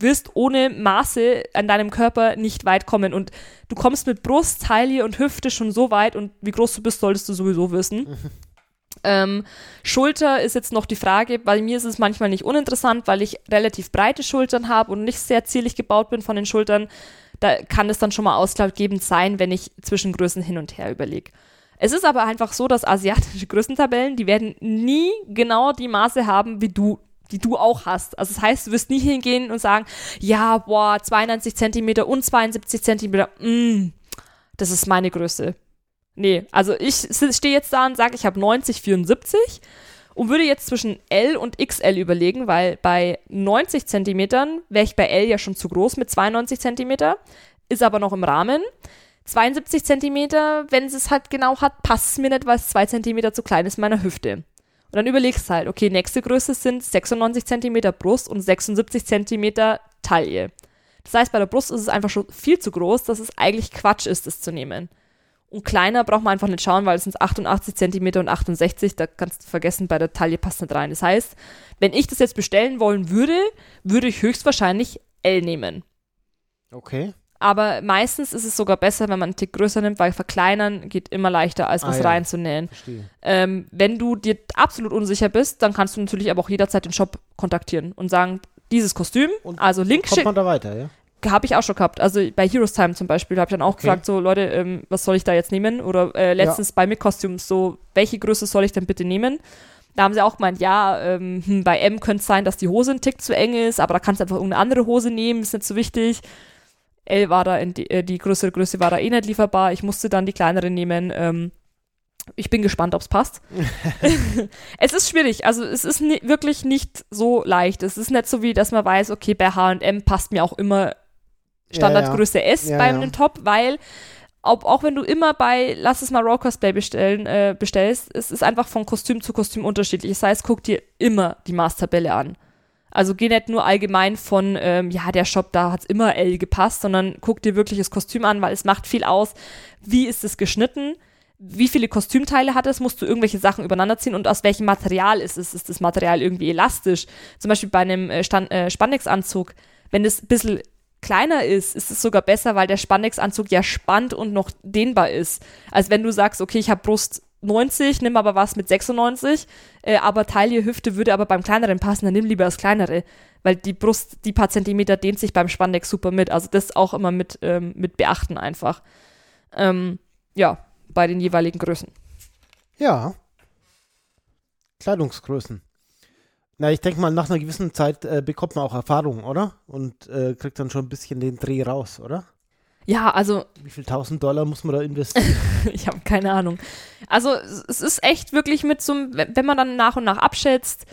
wirst ohne Maße an deinem Körper nicht weit kommen. Und du kommst mit Brust, Taille und Hüfte schon so weit und wie groß du bist, solltest du sowieso wissen. Ähm, Schulter ist jetzt noch die Frage, bei mir ist es manchmal nicht uninteressant, weil ich relativ breite Schultern habe und nicht sehr zierlich gebaut bin von den Schultern. Da kann es dann schon mal ausschlaggebend sein, wenn ich zwischen Größen hin und her überlege. Es ist aber einfach so, dass asiatische Größentabellen, die werden nie genau die Maße haben, wie du, die du auch hast. Also das heißt, du wirst nie hingehen und sagen, ja, boah, 92 Zentimeter und 72 Zentimeter, mm, das ist meine Größe. Nee, also ich stehe jetzt da und sage, ich habe 90, 74 und würde jetzt zwischen L und XL überlegen, weil bei 90 Zentimetern wäre ich bei L ja schon zu groß mit 92 Zentimeter, ist aber noch im Rahmen. 72 Zentimeter, wenn es es halt genau hat, passt es mir nicht, weil es 2 Zentimeter zu klein ist meiner Hüfte. Und dann überlegst halt, okay, nächste Größe sind 96 Zentimeter Brust und 76 Zentimeter Taille. Das heißt, bei der Brust ist es einfach schon viel zu groß, dass es eigentlich Quatsch ist, das zu nehmen. Und kleiner braucht man einfach nicht schauen, weil es sind 88 Zentimeter und 68, da kannst du vergessen, bei der Taille passt nicht rein. Das heißt, wenn ich das jetzt bestellen wollen würde, würde ich höchstwahrscheinlich L nehmen. Okay. Aber meistens ist es sogar besser, wenn man einen Tick größer nimmt, weil verkleinern geht immer leichter, als Ah, was ja. reinzunähen. Ähm, wenn du dir absolut unsicher bist, dann kannst du natürlich aber auch jederzeit den Shop kontaktieren und sagen, dieses Kostüm, Und also Link Kommt schicken, man da weiter, ja? habe ich auch schon gehabt. Also bei Heroes Time zum Beispiel habe ich dann auch Okay. gefragt, so Leute, ähm, was soll ich da jetzt nehmen? Oder äh, letztens bei Mick Costumes, so, welche Größe soll ich denn bitte nehmen? Da haben sie auch gemeint, ja, ähm, hm, bei M könnte es sein, dass die Hose ein Tick zu eng ist, aber da kannst du einfach irgendeine andere Hose nehmen, ist nicht so wichtig. L war da, in die, äh, die größere Größe war da eh nicht lieferbar. Ich musste dann die kleinere nehmen. Ähm, ich bin gespannt, ob es passt. es ist schwierig. Also es ist ni wirklich nicht so leicht. Es ist nicht so wie, dass man weiß, okay, bei H&M passt mir auch immer Standardgröße S Ja, beim ja. einem Top, weil ob, auch wenn du immer bei, lass es mal Raw Cosplay bestellen, äh, bestellst, es ist einfach von Kostüm zu Kostüm unterschiedlich. Das heißt, guck dir immer die Maßtabelle an. Also geh nicht nur allgemein von, ähm, ja, der Shop, da hat's immer L gepasst, sondern guck dir wirklich das Kostüm an, weil es macht viel aus. Wie ist es geschnitten? Wie viele Kostümteile hat es? Musst du irgendwelche Sachen übereinander ziehen? Und aus welchem Material ist es? Ist das Material irgendwie elastisch? Zum Beispiel bei einem äh, äh, Spandex-Anzug, wenn es ein bisschen kleiner ist, ist es sogar besser, weil der Spandex-Anzug ja spannt und noch dehnbar ist. Als wenn du sagst, okay, ich habe Brust 90, nimm aber was mit 96, äh, aber Taille, Hüfte würde aber beim kleineren passen, dann nimm lieber das kleinere, weil die Brust, die paar Zentimeter dehnt sich beim Spandex super mit. Also das auch immer mit, ähm, mit beachten einfach. Ähm, ja, bei den jeweiligen Größen. Ja. Kleidungsgrößen. Na, ich denke mal, nach einer gewissen Zeit äh, bekommt man auch Erfahrung, oder? Und äh, kriegt dann schon ein bisschen den Dreh raus, oder? Ja, also. Wie viel tausend Dollar muss man da investieren? ich habe keine Ahnung. Also, es ist echt wirklich mit so einem, wenn man dann nach und nach abschätzt,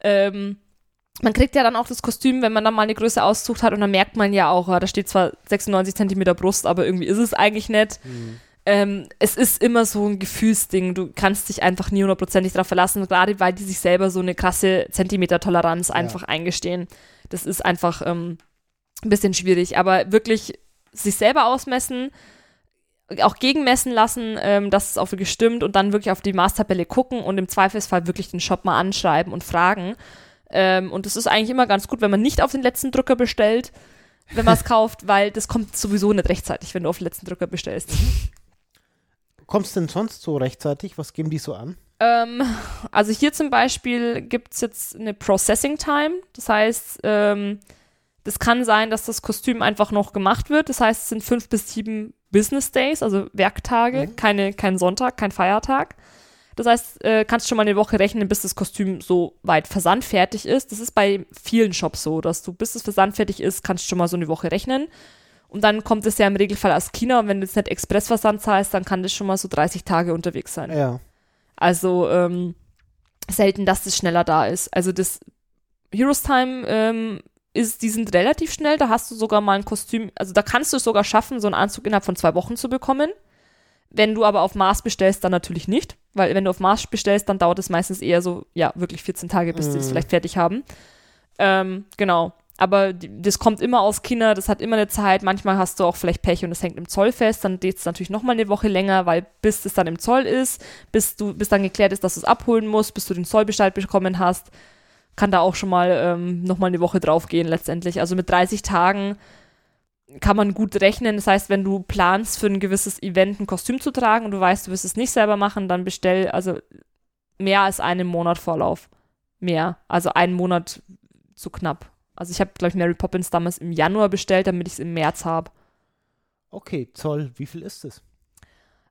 ähm, man kriegt ja dann auch das Kostüm, wenn man dann mal eine Größe aussucht hat und dann merkt man ja auch, da steht zwar 96 Zentimeter Brust, aber irgendwie ist es eigentlich nicht. Mhm. Ähm, es ist immer so ein Gefühlsding. Du kannst dich einfach nie hundertprozentig darauf verlassen, gerade weil die sich selber so eine krasse Zentimeter-Toleranz einfach ja. eingestehen. Das ist einfach ähm, ein bisschen schwierig. Aber wirklich sich selber ausmessen, auch gegenmessen lassen, ähm, dass es auch wirklich stimmt und dann wirklich auf die Maßtabelle gucken und im Zweifelsfall wirklich den Shop mal anschreiben und fragen. Ähm, und das ist eigentlich immer ganz gut, wenn man nicht auf den letzten Drücker bestellt, wenn man es kauft, weil das kommt sowieso nicht rechtzeitig, wenn du auf den letzten Drücker bestellst. Kommst du denn sonst so rechtzeitig? Was geben die so an? Ähm, also hier zum Beispiel gibt es jetzt eine Processing Time. Das heißt, das kann sein, dass das Kostüm einfach noch gemacht wird. Das heißt, es sind fünf bis sieben Business Days, also Werktage, mhm. keine, kein Sonntag, kein Feiertag. Das heißt, äh, kannst schon mal eine Woche rechnen, bis das Kostüm so weit versandfertig ist. Das ist bei vielen Shops so, dass du, bis es versandfertig ist, kannst du schon mal so eine Woche rechnen. Und dann kommt es ja im Regelfall aus China und wenn du jetzt nicht Expressversand zahlst, dann kann das schon mal so 30 Tage unterwegs sein. Ja. Also ähm, selten, dass das schneller da ist. Also das Heroes Time ähm, ist, die sind relativ schnell, da hast du sogar mal ein Kostüm, also da kannst du es sogar schaffen, so einen Anzug innerhalb von zwei Wochen zu bekommen. Wenn du aber auf Maß bestellst, dann natürlich nicht, weil wenn du auf Maß bestellst, dann dauert es meistens eher so, ja, wirklich 14 Tage, bis mm. die es mhm. vielleicht fertig haben. Ähm, genau. Aber die, das kommt immer aus China, das hat immer eine Zeit. Manchmal hast du auch vielleicht Pech und es hängt im Zoll fest, dann geht es natürlich nochmal eine Woche länger, weil bis es dann im Zoll ist, bis du, bis dann geklärt ist, dass du es abholen musst, bis du den Zollbescheid bekommen hast, kann da auch schon mal ähm, nochmal eine Woche draufgehen letztendlich. Also mit 30 Tagen kann man gut rechnen. Das heißt, wenn du planst, für ein gewisses Event ein Kostüm zu tragen und du weißt, du wirst es nicht selber machen, dann bestell also mehr als einen Monat Vorlauf. Mehr. Also einen Monat zu knapp. Also ich habe, glaube ich, Mary Poppins damals im Januar bestellt, damit ich es im März habe. Okay, Zoll, wie viel ist es?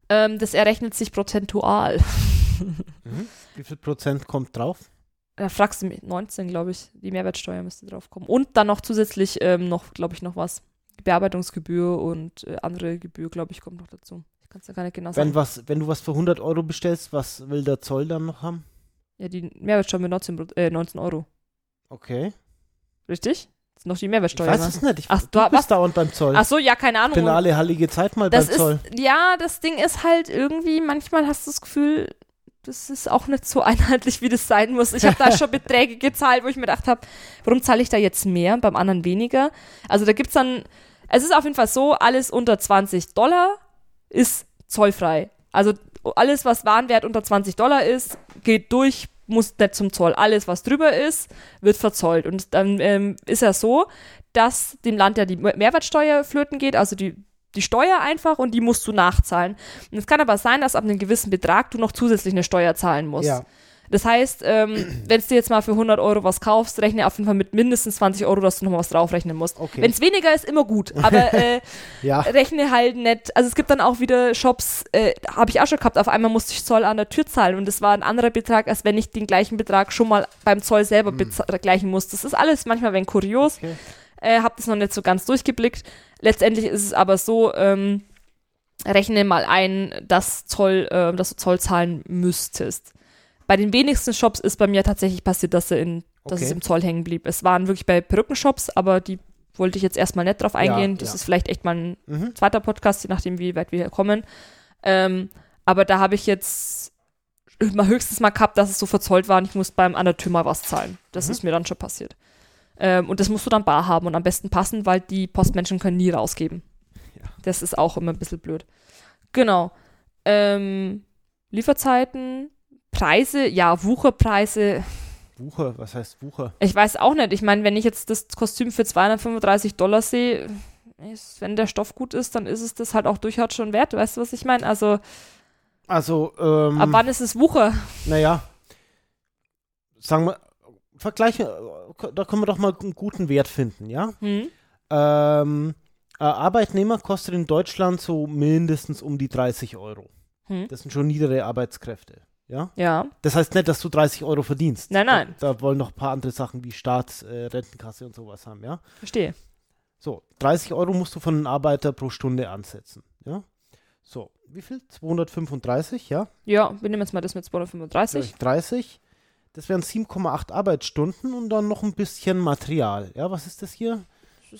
Ähm, das errechnet sich prozentual. Mhm. Wie viel Prozent kommt drauf? Da fragst du mich, 19, glaube ich. Die Mehrwertsteuer müsste drauf kommen. Und dann noch zusätzlich ähm, noch, glaube ich, noch was. Bearbeitungsgebühr und äh, andere Gebühr, glaube ich, kommt noch dazu. Ich kann es ja gar nicht genau sagen. Wenn, was, wenn du was für 100 Euro bestellst, was will der Zoll dann noch haben? Ja, die Mehrwertsteuer mit 19, äh, 19 Euro. Okay. Richtig? Das ist noch die Mehrwertsteuer. Ich weiß ne? es nicht. Ich Ach, du bist was? dauernd beim Zoll. Ach so, ja, keine Ahnung. Ich bin alle heilige Zeit mal das beim Zoll. Ist, ja, das Ding ist halt irgendwie, manchmal hast du das Gefühl, das ist auch nicht so einheitlich, wie das sein muss. Ich habe da schon Beträge gezahlt, wo ich mir gedacht habe, warum zahle ich da jetzt mehr und beim anderen weniger? Also da gibt es dann, es ist auf jeden Fall so, alles unter 20 Dollar ist zollfrei. Also alles, was Warenwert unter 20 Dollar ist, geht durch, muss nicht zum Zoll. Alles, was drüber ist, wird verzollt. Und dann ähm, ist ja so, dass dem Land ja die Mehrwertsteuer flöten geht, also die die Steuer einfach und die musst du nachzahlen. Und es kann aber sein, dass ab einem gewissen Betrag du noch zusätzlich eine Steuer zahlen musst. Ja. Das heißt, ähm, wenn du jetzt mal für 100 Euro was kaufst, rechne auf jeden Fall mit mindestens 20 Euro, dass du nochmal was draufrechnen musst. Okay. Wenn es weniger ist, immer gut. Aber äh, ja. rechne halt nicht. Also es gibt dann auch wieder Shops, äh, habe ich auch schon gehabt, auf einmal musste ich Zoll an der Tür zahlen und das war ein anderer Betrag, als wenn ich den gleichen Betrag schon mal beim Zoll selber hm. gleichen muss. Das ist alles manchmal ein kurios. Okay. Äh, habe das noch nicht so ganz durchgeblickt. Letztendlich ist es aber so, ähm, rechne mal ein, dass, Zoll, äh, dass du Zoll zahlen müsstest. Bei den wenigsten Shops ist bei mir tatsächlich passiert, dass, in, dass okay. es im Zoll hängen blieb. Es waren wirklich bei Perückenshops, aber die wollte ich jetzt erstmal nicht drauf eingehen. Ja, das ja. ist vielleicht echt mal ein mhm. zweiter Podcast, je nachdem, wie weit wir hier kommen. Ähm, aber da habe ich jetzt mal höchstens mal gehabt, dass es so verzollt war und ich muss beim an der Tür mal was zahlen. Das mhm. ist mir dann schon passiert. Ähm, und das musst du dann bar haben und am besten passen, weil die Postmenschen können nie rausgeben. Ja. Das ist auch immer ein bisschen blöd. Genau. Ähm, Lieferzeiten, Preise, ja, Wucherpreise. Wucher, was heißt Wucher? Ich weiß auch nicht. Ich meine, wenn ich jetzt das Kostüm für 235 Dollar sehe, wenn der Stoff gut ist, dann ist es das halt auch durchaus schon wert. Weißt du, was ich meine? Also. Also, ähm, Ab wann ist es Wucher? naja, sagen wir, vergleichen, da können wir doch mal einen guten Wert finden, ja? Hm? Ähm, ein Arbeitnehmer kostet in Deutschland so mindestens um die 30 Euro. Hm? Das sind schon niedere Arbeitskräfte, ja? Ja. Das heißt nicht, dass du 30 Euro verdienst. Nein, nein. Da, da wollen noch ein paar andere Sachen wie Staat, äh, Rentenkasse und sowas haben, ja? Verstehe. So, 30 Euro musst du von einem Arbeiter pro Stunde ansetzen, ja? So, wie viel? 235, ja? Ja, wir nehmen jetzt mal das mit 235. Durch 30. Das wären 7,8 Arbeitsstunden und dann noch ein bisschen Material. Ja, was ist das hier?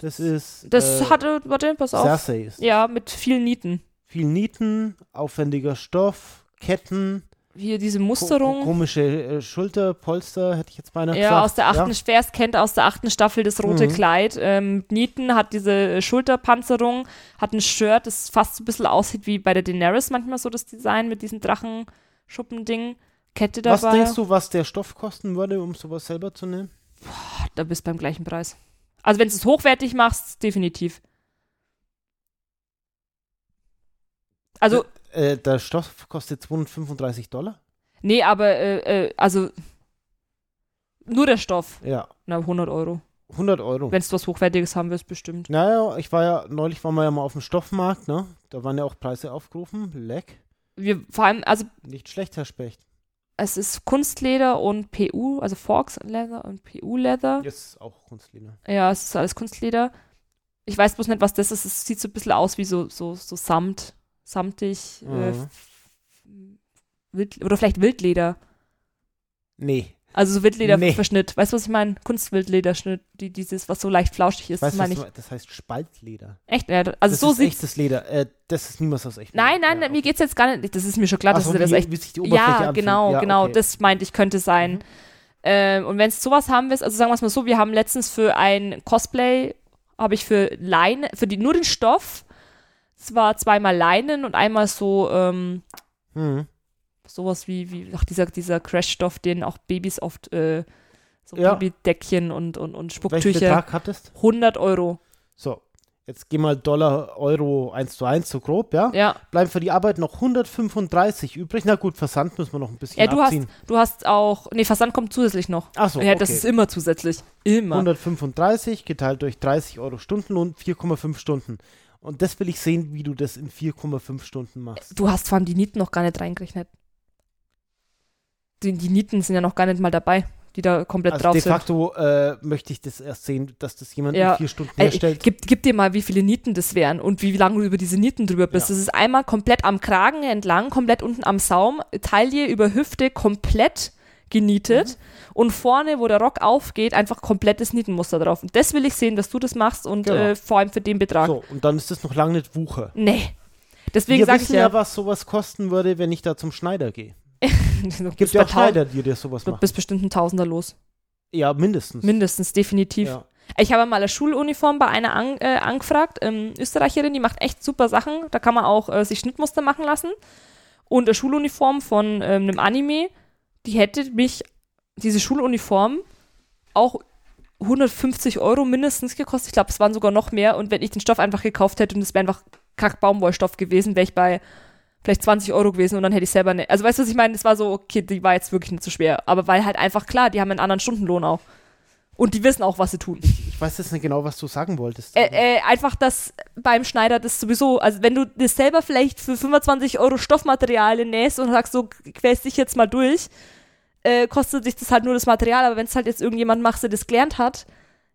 Das ist. Das äh, hatte, warte, pass auf. Cersei ist. Ja, mit vielen Nieten. Viel Nieten, aufwendiger Stoff, Ketten, Hier diese ko ko Musterung. komische äh, Schulterpolster, hätte ich jetzt beinahe gesagt. Ja, aus der achten, wer es kennt, aus der achten Staffel das rote Mhm. Kleid. Ähm, Nieten hat diese äh, Schulterpanzerung, hat ein Shirt, das fast so ein bisschen aussieht wie bei der Daenerys manchmal so das Design mit diesem Drachenschuppending. Kette Was dabei. denkst du, was der Stoff kosten würde, um sowas selber zu nehmen? Da bist du beim gleichen Preis. Also wenn du es hochwertig machst, definitiv. Also, Äh, der Stoff kostet 235 Dollar? nee, aber, äh, äh, also, nur der Stoff. Ja, Na, 100 Euro. 100 Euro. Wenn du was Hochwertiges haben willst, bestimmt. Naja, ich war ja, neulich waren wir ja mal auf dem Stoffmarkt, ne? Da waren ja auch Preise aufgerufen. Leck. Wir, vor allem, also, Nicht schlecht, Herr Specht. Es ist Kunstleder und PU, also Forks Leather und PU Leather. Jetzt auch Kunstleder. Ja, es ist alles Kunstleder. Ich weiß bloß nicht, was das ist. Es sieht so ein bisschen aus wie so, so, so Samt, samtig, äh, Mhm. f- Wild, oder vielleicht Wildleder. Nee. Also so Nee. Wildlederverschnitt. Weißt du, was ich meine? Kunstwildlederschnitt, die, dieses, was so leicht flauschig ist, Weißt du, meine ich. du- das heißt Spaltleder. Echt? Ja, also das so ist echtes Leder. Äh, das ist niemals aus echtem Nein, nein, Leder. mir geht's jetzt gar nicht. Das ist mir schon klar, Ach dass so, du das wie, echt. wie sich die Oberfläche Ja, anfühlt. genau, ja, genau. okay. Das meinte ich, könnte sein. Mhm. Ähm, und wenn es sowas haben willst, also sagen wir es mal so, wir haben letztens für ein Cosplay, habe ich für Leine, für die, nur den Stoff, es war zweimal Leinen und einmal so, ähm, Mhm. Sowas wie, wie ach, dieser, dieser Crash-Stoff, den auch Babys oft, äh, so Ja. Babydeckchen und, und, und Welchen Spucktücher. Betrag hattest? 100 Euro. So, jetzt geh mal Dollar, Euro 1 zu 1, so grob, ja? Ja. Bleiben für die Arbeit noch 135 übrig. Na gut, Versand müssen wir noch ein bisschen Ja, du hast, abziehen. du hast auch, nee, Versand kommt zusätzlich noch. Ach so, ja, das okay. ist immer zusätzlich. Immer. 135 geteilt durch 30 Euro Stundenlohn, 4,5 Stunden. Und das will ich sehen, wie du das in 4,5 Stunden machst. Du hast vor allem die Nieten noch gar nicht reingerechnet. Die, die Nieten sind ja noch gar nicht mal dabei, die da komplett Also drauf de sind. facto äh, möchte ich das erst sehen, dass das jemand Ja. in vier Stunden herstellt. gib, gib dir mal, wie viele Nieten das wären und wie lange du über diese Nieten drüber bist. Ja. Das ist einmal komplett am Kragen entlang, komplett unten am Saum, Taille über Hüfte komplett genietet Mhm. und vorne, wo der Rock aufgeht, einfach komplettes Nietenmuster drauf. Und das will ich sehen, dass du das machst und Genau. äh, vor allem für den Betrag. So, und dann ist das noch lange nicht Wucher. Nee. Deswegen sage ich ja, was sowas kosten würde, wenn ich da zum Schneider gehe. du Gibt ja auch Schneider, die dir sowas Du machen. bist bestimmt ein Tausender los. Ja, mindestens. Mindestens, definitiv. Ja. Ich habe mal eine Schuluniform bei einer an, äh, angefragt, ähm, Österreicherin, die macht echt super Sachen. Da kann man auch äh, sich Schnittmuster machen lassen. Und eine Schuluniform von ähm, einem Anime, die hätte mich, diese Schuluniform, auch 150 Euro mindestens gekostet. Ich glaube, es waren sogar noch mehr. Und wenn ich den Stoff einfach gekauft hätte und es wäre einfach Kack-Baumwollstoff gewesen, wäre ich bei vielleicht 20 Euro gewesen und dann hätte ich selber ne. Also weißt du, was ich meine? Es war so, okay, die war jetzt wirklich nicht so schwer. Aber weil halt einfach klar, die haben einen anderen Stundenlohn auch. Und die wissen auch, was sie tun. Ich weiß jetzt nicht genau, was du sagen wolltest. Äh, äh, einfach, dass beim Schneider das sowieso, also wenn du das selber vielleicht für 25 Euro Stoffmaterialien nähst und sagst, so quälst dich jetzt mal durch, äh, kostet dich das halt nur das Material, aber wenn es halt jetzt irgendjemand macht, der das gelernt hat,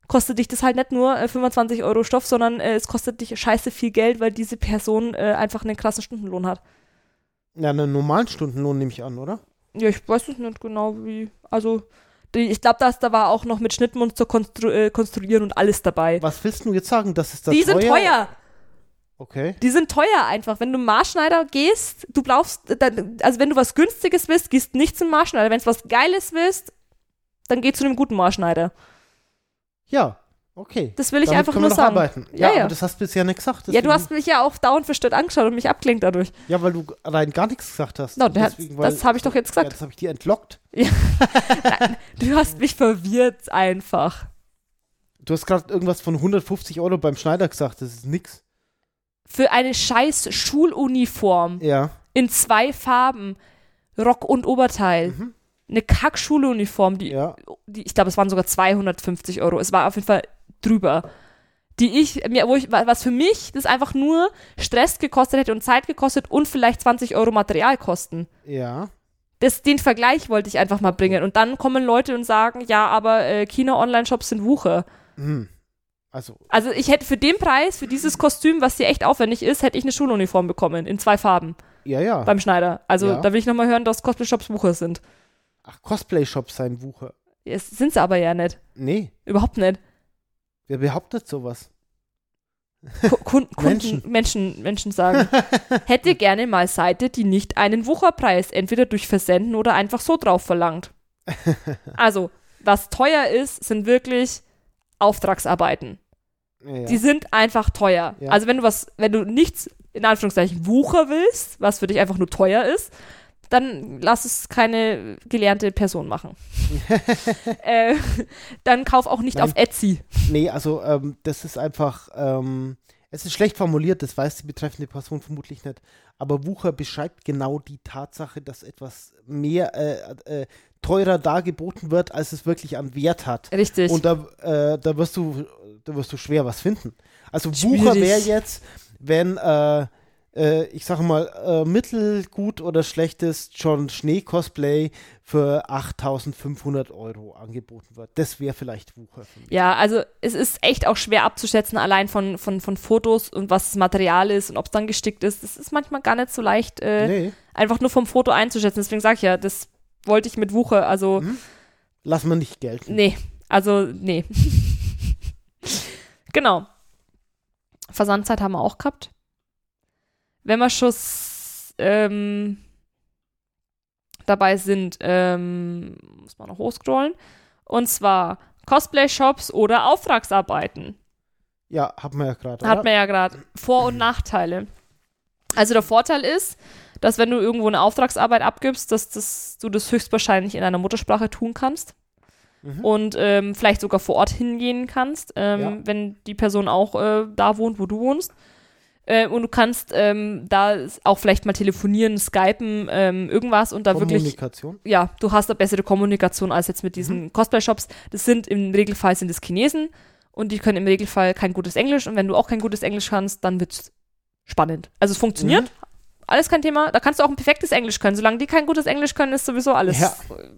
kostet dich das halt nicht nur äh, 25 Euro Stoff, sondern äh, es kostet dich scheiße viel Geld, weil diese Person äh, einfach einen krassen Stundenlohn hat. ja, einen normalen Stundenlohn nehme ich an, oder? Ja, ich weiß es nicht genau, wie, also die, ich glaube, da war auch noch mit Schnittmuster konstru äh, konstruieren und alles dabei. Was willst du jetzt sagen? Das ist das Die sind teuer. Okay. Die sind teuer einfach. Wenn du Marschneider gehst, du brauchst, dann, also wenn du was Günstiges willst, gehst nicht zum Marschneider. Wenn du was Geiles willst, dann geh zu einem guten Marschneider. Ja, okay. Das will ich Damit einfach können nur wir noch sagen. arbeiten. Ja, Ja, ja. aber das hast du bisher nicht gesagt. Ja, du deswegen- hast mich ja auch dauernd verstört angeschaut und mich abgelenkt dadurch. Ja, weil du rein gar nichts gesagt hast. No, der hat- Deswegen, weil- das habe ich doch jetzt Ja, gesagt. das habe ich dir entlockt. Du hast mich verwirrt einfach. Du hast gerade irgendwas von 150 Euro beim Schneider gesagt. Das ist nix. Für eine scheiß Schuluniform. Ja. in zwei Farben, Rock und Oberteil. Mhm. Eine Kack-Schuluniform, die, Ja. die, ich glaube, es waren sogar 250 Euro. Es war auf jeden Fall drüber. Die ich, mir, wo ich, was für mich das einfach nur Stress gekostet hätte und Zeit gekostet und vielleicht 20 Euro Materialkosten. Ja. Das, den Vergleich wollte ich einfach mal bringen. Und dann kommen Leute und sagen, ja, aber äh, China-Online-Shops sind Wucher. Hm. Also, Also ich hätte für den Preis, für dieses Kostüm, was hier echt aufwendig ist, hätte ich eine Schuluniform bekommen in zwei Farben ja, ja. beim Schneider. Also Ja. da will ich nochmal hören, dass Cosplay-Shops Wucher sind. Ach, Cosplay-Shops sein Wucher. Es sind sie aber ja nicht. Nee, Überhaupt nicht. wer behauptet sowas? Kun Kunden, Menschen. Menschen. Menschen, sagen, hätte gerne mal Seite, die nicht einen Wucherpreis entweder durch Versenden oder einfach so drauf verlangt. Also, was teuer ist, sind wirklich Auftragsarbeiten. Ja. Die sind einfach teuer. Ja. Also wenn du was, wenn du nichts in Anführungszeichen Wucher willst, was für dich einfach nur teuer ist, dann lass es keine gelernte Person machen. äh, dann kauf auch nicht Nein. auf Etsy. Nee, also ähm, das ist einfach, ähm, es ist schlecht formuliert, das weiß die betreffende Person vermutlich nicht. Aber Wucher beschreibt genau die Tatsache, dass etwas mehr äh, äh, teurer dargeboten wird, als es wirklich an Wert hat. Richtig. Und da, äh, da wirst du, da wirst du schwer was finden. Also Schwierig. Wucher wäre jetzt, wenn äh, ich sage mal äh, mittelgut oder schlechtes John Schnee Cosplay für 8.500 Euro angeboten wird. Das wäre vielleicht Wucher für mich. ja, also es ist echt auch schwer abzuschätzen, allein von, von, von Fotos und was das Material ist und ob es dann gestickt ist. Das ist manchmal gar nicht so leicht, äh, Nee, einfach nur vom Foto einzuschätzen. Deswegen sage ich ja, das wollte ich mit Wucher, also Mhm. lass man nicht gelten. Nee, also nee. genau. Versandzeit haben wir auch gehabt. Wenn wir schon s- ähm, dabei sind, ähm, muss man noch hochscrollen. Und zwar Cosplay-Shops oder Auftragsarbeiten. Ja, haben wir ja gerade. Hat man ja gerade. Vor- und Nachteile. Also der Vorteil ist, dass wenn du irgendwo eine Auftragsarbeit abgibst, dass das, du das höchstwahrscheinlich in deiner Muttersprache tun kannst Mhm. und ähm, vielleicht sogar vor Ort hingehen kannst, ähm, Ja. wenn die Person auch äh, da wohnt, wo du wohnst. Äh, und du kannst ähm, da auch vielleicht mal telefonieren, skypen, ähm, irgendwas und da wirklich, Kommunikation. ja, du hast da bessere Kommunikation als jetzt mit Mhm. diesen Cosplay-Shops. Das sind im Regelfall sind es Chinesen und die können im Regelfall kein gutes Englisch und wenn du auch kein gutes Englisch kannst, dann wird's spannend. Also es funktioniert, Mhm. alles kein Thema. Da kannst du auch ein perfektes Englisch können. Solange die kein gutes Englisch können, ist sowieso alles Ja.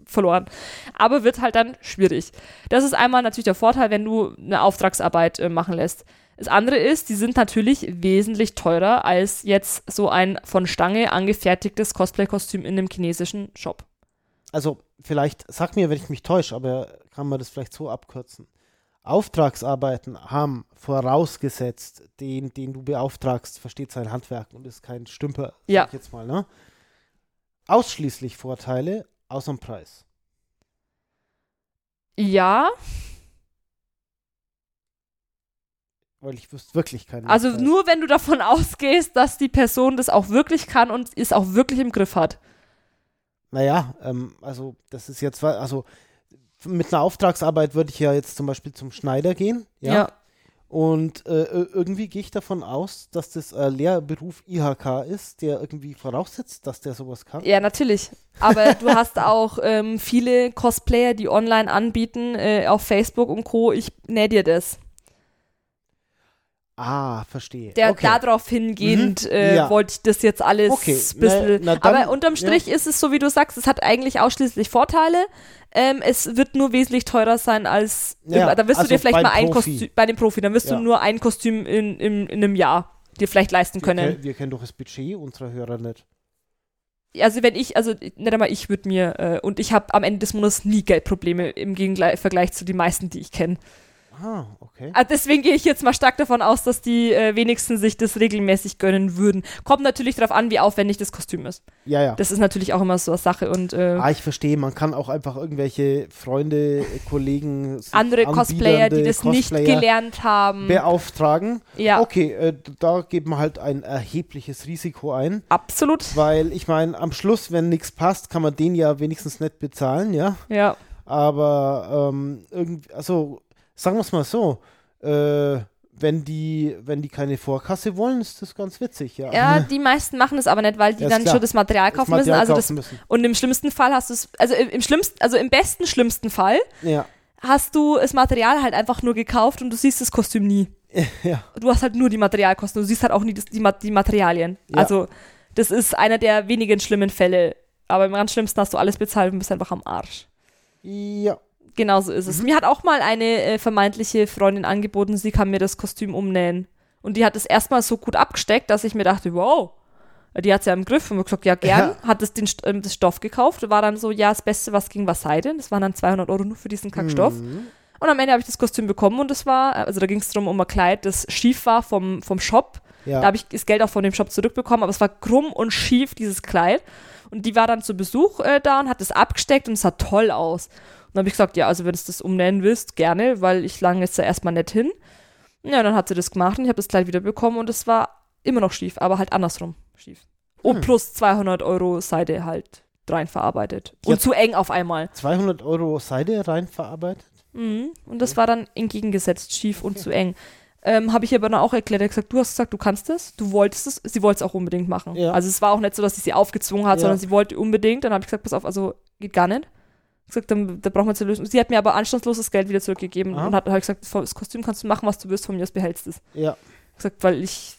verloren. Aber wird halt dann schwierig. Das ist einmal natürlich der Vorteil, wenn du eine Auftragsarbeit äh, machen lässt. Das andere ist, die sind natürlich wesentlich teurer als jetzt so ein von Stange angefertigtes Cosplay-Kostüm in einem chinesischen Shop. Also, vielleicht, sag mir, wenn ich mich täusche, aber kann man das vielleicht so abkürzen. Auftragsarbeiten haben vorausgesetzt, den, den du beauftragst, versteht sein Handwerk und ist kein Stümper, sag Ja. ich jetzt mal, ne? Ausschließlich Vorteile, außer dem Preis. Ja, Weil ich wüsste wirklich keinen also Nachteil. nur wenn du davon ausgehst, dass die Person das auch wirklich kann und es auch wirklich im Griff hat. Naja, ähm, also das ist jetzt, also mit einer Auftragsarbeit würde ich ja jetzt zum Beispiel zum Schneider gehen, ja. Und äh, ir- irgendwie gehe ich davon aus, dass das äh, Lehrberuf IHK ist, der irgendwie voraussetzt, dass der sowas kann. Ja, natürlich. Aber du hast auch ähm, viele Cosplayer, die online anbieten, äh, auf Facebook und Co. Ich nähe dir das. Ah, verstehe. Der, okay. Darauf hingehend Mhm. äh, Ja. wollte ich das jetzt alles Okay, bisschen. na- na dann- aber unterm Strich ist es so, wie du sagst, es hat eigentlich ausschließlich Vorteile. Ähm, es wird nur wesentlich teurer sein als. Ja, da wirst also du dir vielleicht beim mal ein Profi. Kostüm bei dem Profi, dann wirst Ja. du nur ein Kostüm in, in, in einem Jahr dir vielleicht leisten wir, können. ken- wir kennen doch das Budget unserer Hörer nicht. also wenn ich, also nicht einmal ich würde mir, äh, und ich habe am Ende des Monats nie Geldprobleme im Gegengle- Vergleich zu den meisten, die ich kenne. Ah, okay. Ah, deswegen gehe ich jetzt mal stark davon aus, dass die äh, wenigsten sich das regelmäßig gönnen würden. Kommt natürlich darauf an, wie aufwendig das Kostüm ist. Ja, ja. Das ist natürlich auch immer so eine Sache und äh, Ah, ich verstehe, man kann auch einfach irgendwelche Freunde, Kollegen, sich andere Cosplayer, die das nicht Cosplayer gelernt haben. beauftragen. Ja, Okay, äh, da geht man halt ein erhebliches Risiko ein, absolut. weil ich meine, am Schluss, wenn nichts passt, kann man den ja wenigstens nicht bezahlen, ja. Ja, Aber ähm, irgendwie, also sagen wir es mal so, äh, wenn die, wenn die keine Vorkasse wollen, ist das ganz witzig, ja. Ja, die meisten machen es aber nicht, weil die Ja, dann klar. schon das Material kaufen das Material müssen. Also kaufen das, müssen. und im schlimmsten Fall hast du es, also im im schlimmsten, also im besten schlimmsten Fall Ja, hast du das Material halt einfach nur gekauft und du siehst das Kostüm nie. ja. Du hast halt nur die Materialkosten, du siehst halt auch nie das, die, die Materialien. Also das ist einer der wenigen schlimmen Fälle. Aber im ganz schlimmsten hast du alles bezahlt und bist einfach am Arsch. Ja. Genau so ist es. Mir hat auch mal eine äh, vermeintliche Freundin angeboten, sie kann mir das Kostüm umnähen. Und die hat es erstmal so gut abgesteckt, dass ich mir dachte, wow, die hat es ja im Griff. Und wir gesagt, ja, gern. Hat es den, ähm, das Stoff gekauft. War dann so, ja, das Beste, was ging, war Seide. Das waren dann 200 Euro nur für diesen Kackstoff. Mhm. Und am Ende habe ich das Kostüm bekommen und es war, also da ging es darum, um ein Kleid, das schief war vom, vom Shop. Ja. Da habe ich das Geld auch von dem Shop zurückbekommen, aber es war krumm und schief, dieses Kleid. Und die war dann zu Besuch äh, da und hat das abgesteckt und es sah toll aus. Und dann habe ich gesagt, ja, also wenn du das umnennen willst, gerne, weil ich lange jetzt da erstmal nicht hin. Ja, dann hat sie das gemacht und ich habe das Kleid wieder bekommen und es war immer noch schief, aber halt andersrum schief. Und Hm. plus 200 Euro Seide halt rein verarbeitet. Und Ja. zu eng auf einmal. 200 Euro Seide rein verarbeitet? Mhm. Und das war dann entgegengesetzt, schief und zu eng. Ähm, habe ich aber dann auch erklärt, er gesagt, du hast gesagt, du kannst es, du wolltest es, sie wollte es auch unbedingt machen. Ja. Also es war auch nicht so, dass sie sie aufgezwungen hat, Ja. sondern sie wollte unbedingt. Dann habe ich gesagt, pass auf, also geht gar nicht. Ich gesagt, dann, da brauchen wir eine Lösung. Sie hat mir aber anstandslos das Geld wieder zurückgegeben Aha. und hat halt gesagt, das Kostüm kannst du machen, was du willst, von mir aus behältst es. Ja. gesagt, weil ich.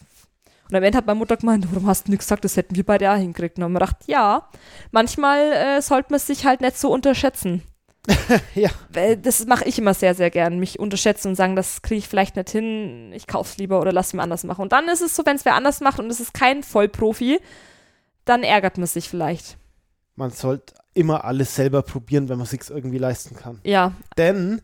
Und am Ende hat meine Mutter gemeint, warum hast du nichts gesagt, das hätten wir beide auch hingekriegt. Und dann haben wir gedacht, ja, manchmal äh, sollte man sich halt nicht so unterschätzen. Ja. Weil das mache ich immer sehr, sehr gern, mich unterschätzen und sagen, das kriege ich vielleicht nicht hin, ich kauf's lieber oder lass mir anders machen. Und dann ist es so, wenn es wer anders macht und es ist kein Vollprofi, dann ärgert man sich vielleicht. Man sollte immer alles selber probieren, wenn man es sich irgendwie leisten kann. Ja, Denn,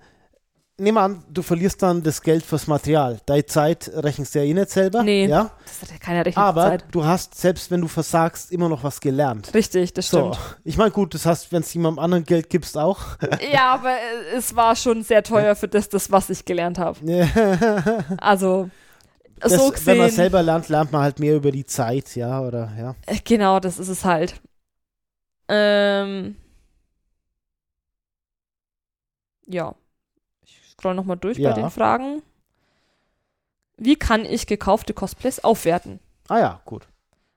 nehmen wir an, du verlierst dann das Geld fürs Material. Deine Zeit rechnest du ja eh nicht selber. Nee. Ja? das hat ja keiner Aber Rechnungszeit. du hast, selbst wenn du versagst, immer noch was gelernt. Richtig, das So, stimmt. ich meine, gut, das heißt, wenn es jemandem anderen Geld gibst, auch. Ja, aber äh, es war schon sehr teuer für das, das was ich gelernt habe. Also, das, so wenn man gesehen. selber lernt, lernt man halt mehr über die Zeit, ja, oder, ja. Äh, Genau, das ist es halt. Ähm. Ja. Ich scroll nochmal durch Ja. bei den Fragen. Wie kann ich gekaufte Cosplays aufwerten? Ah ja, gut.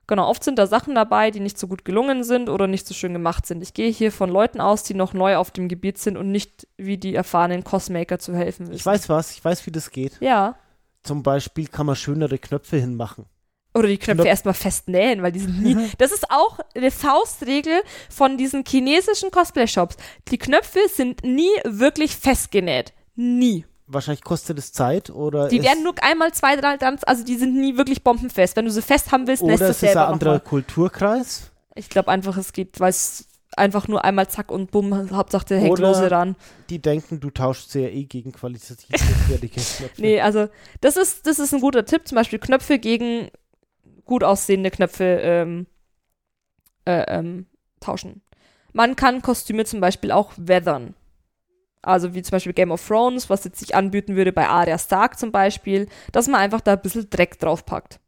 Genau, oft sind da Sachen dabei, die nicht so gut gelungen sind oder nicht so schön gemacht sind. Ich gehe hier von Leuten aus, die noch neu auf dem Gebiet sind und nicht wie die erfahrenen Cosmaker zu helfen wissen. Ich weiß was, ich weiß, wie das geht. Ja. Zum Beispiel kann man schönere Knöpfe hinmachen. Oder die Knöpfe erstmal festnähen, weil die sind nie. Das ist auch eine Faustregel von diesen chinesischen Cosplay-Shops. Die Knöpfe sind nie wirklich festgenäht. Nie. Wahrscheinlich kostet es Zeit oder Die werden nur einmal, zwei, drei, dann, also die sind nie wirklich bombenfest. Wenn du sie fest haben willst, nähst oder du es ist selber ein anderer. Kulturkreis. Ich glaube einfach, es geht, weil es einfach nur einmal zack und bumm, Hauptsache der hängt lose ran. Die denken, du tauschst sie ja eh gegen qualitativ hochwertige Knöpfe. Nee, also das ist, das ist ein guter Tipp. Zum Beispiel Knöpfe gegen gut aussehende Knöpfe ähm, äh, ähm, tauschen. Man kann Kostüme zum Beispiel auch weathern. Also wie zum Beispiel Game of Thrones, was jetzt sich anbieten würde bei Arya Stark zum Beispiel, dass man einfach da ein bisschen Dreck draufpackt.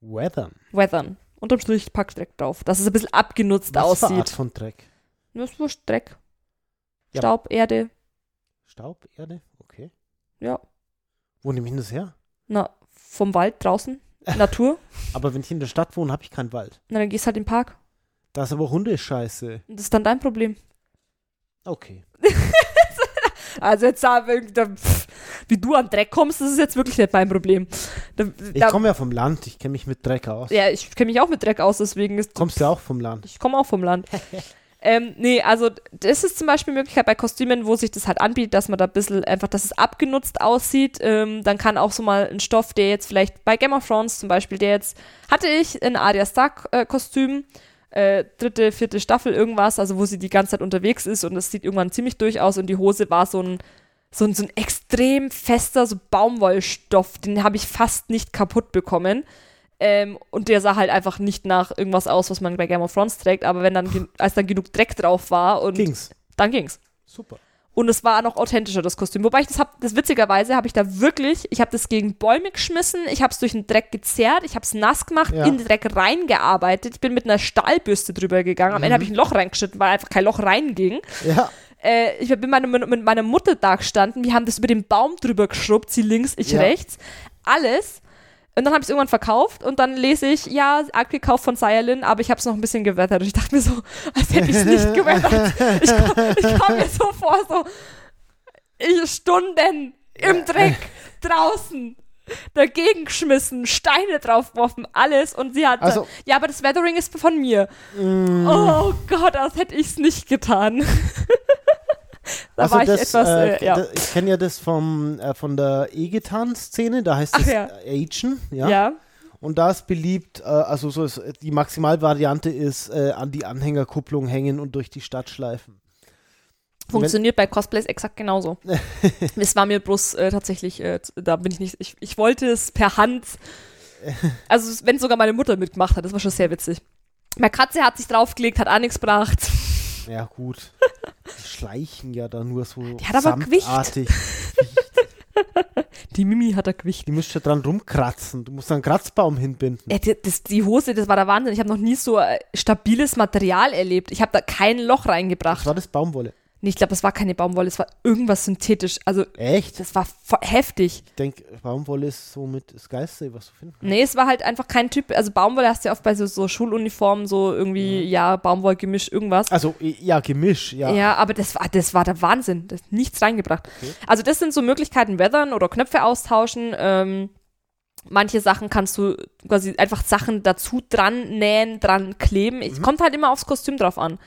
Weathern. Weathern. Unterm Strich packt Dreck drauf, dass es ein bisschen abgenutzt Was für Art aussieht. von Dreck? Das ist wurscht, Dreck. Ja. Staub, Erde, Staub, Erde? Okay. ja. Wo nehme ich das her? Na, vom Wald draußen, Natur. Aber wenn ich in der Stadt wohne, habe ich keinen Wald. Na, dann gehst halt in den Park. Da ist aber Hundescheiße. Das ist dann dein Problem. Okay. Also jetzt sagen, da, pff, wie du an Dreck kommst, das ist jetzt wirklich nicht mein Problem. Da, Ich komme ja vom Land, ich kenne mich mit Dreck aus. ja, ich kenne mich auch mit Dreck aus, deswegen ist. Kommst du auch vom Land? Ich komme auch vom Land. ähm, nee, also das ist zum Beispiel eine Möglichkeit bei Kostümen, wo sich das halt anbietet, dass man da ein bisschen einfach, dass es abgenutzt aussieht. Ähm, dann kann auch so mal ein Stoff, der jetzt vielleicht bei Game of Thrones zum Beispiel, der jetzt, hatte ich ein Arya Stark äh, äh, dritte, vierte Staffel irgendwas, also wo sie die ganze Zeit unterwegs ist und es sieht irgendwann ziemlich durch aus und die Hose war so ein so ein, so ein extrem fester so Baumwollstoff, den habe ich fast nicht kaputt bekommen. Ähm, und der sah halt einfach nicht nach irgendwas aus, was man bei Game of Thrones trägt, aber wenn dann, als dann genug Dreck drauf war und Ging's. dann ging's. Super. Und es war noch authentischer, das Kostüm. Wobei ich das hab, das witzigerweise habe ich da wirklich, ich habe das gegen Bäume geschmissen, ich habe es durch den Dreck gezerrt, ich habe es nass gemacht, Ja. in den Dreck reingearbeitet, ich bin mit einer Stahlbürste drüber gegangen, am Ende habe ich ein Loch reingeschnitten, weil einfach kein Loch reinging. Ja. Äh, ich bin meine, mit meiner Mutter da gestanden, wir haben das über den Baum drüber geschrubbt, sie links, ich Ja. rechts. alles. Und dann habe ich es irgendwann verkauft und dann lese ich, ja, abgekauft von Sayalin, aber ich habe es noch ein bisschen gewettert. Und ich dachte mir so, als hätte ich es nicht gewettert. Ich, komme mir so vor, so ich Stunden im Dreck draußen dagegen geschmissen, Steine draufgeworfen, alles und sie hat Also- ja, aber das Weathering ist von mir. Mm. Oh Gott, als hätte ich es nicht getan. da Also war ich das, etwas, äh, äh, ja. ich kenne ja das vom, äh, von der E-Gitarren-Szene, da heißt Ach es ja. Agen, ja? ja. Und da ist beliebt, äh, also so ist, die Maximalvariante ist äh, an die Anhängerkupplung hängen und durch die Stadt schleifen. Funktioniert bei Cosplays exakt genauso. es war mir bloß äh, tatsächlich, äh, da bin ich nicht, ich, ich wollte es per Hand, also wenn sogar meine Mutter mitgemacht hat, das war schon sehr witzig. Meine Katze hat sich draufgelegt, hat auch nichts gebracht. Ja, gut. Die schleichen ja da nur so Die hat aber Gewicht. samtartig. Die Mimi hat da Gewicht. Die müsst ihr dran rumkratzen. Du musst einen Kratzbaum hinbinden. Ey, die, das, die Hose, das war der Wahnsinn. Ich habe noch nie so äh, stabiles Material erlebt. Ich habe da kein Loch reingebracht. war das Baumwolle? Nee, ich glaube, das war keine Baumwolle, es war irgendwas synthetisch. Also, Echt? das war heftig. Ich denke, Baumwolle ist somit das Geilste, was du finden kannst. Nee, es war halt einfach kein Typ. Also, Baumwolle hast du ja oft bei so, so Schuluniformen, so irgendwie, ja, Baumwollgemisch, irgendwas. Also, ja, Gemisch, ja. Ja. aber das war, das war der Wahnsinn. Das ist nichts reingebracht. Also, das sind so Möglichkeiten, weathern oder Knöpfe austauschen. Ähm, manche Sachen kannst du quasi einfach Sachen dazu dran nähen, dran kleben. Es kommt halt immer aufs Kostüm drauf an.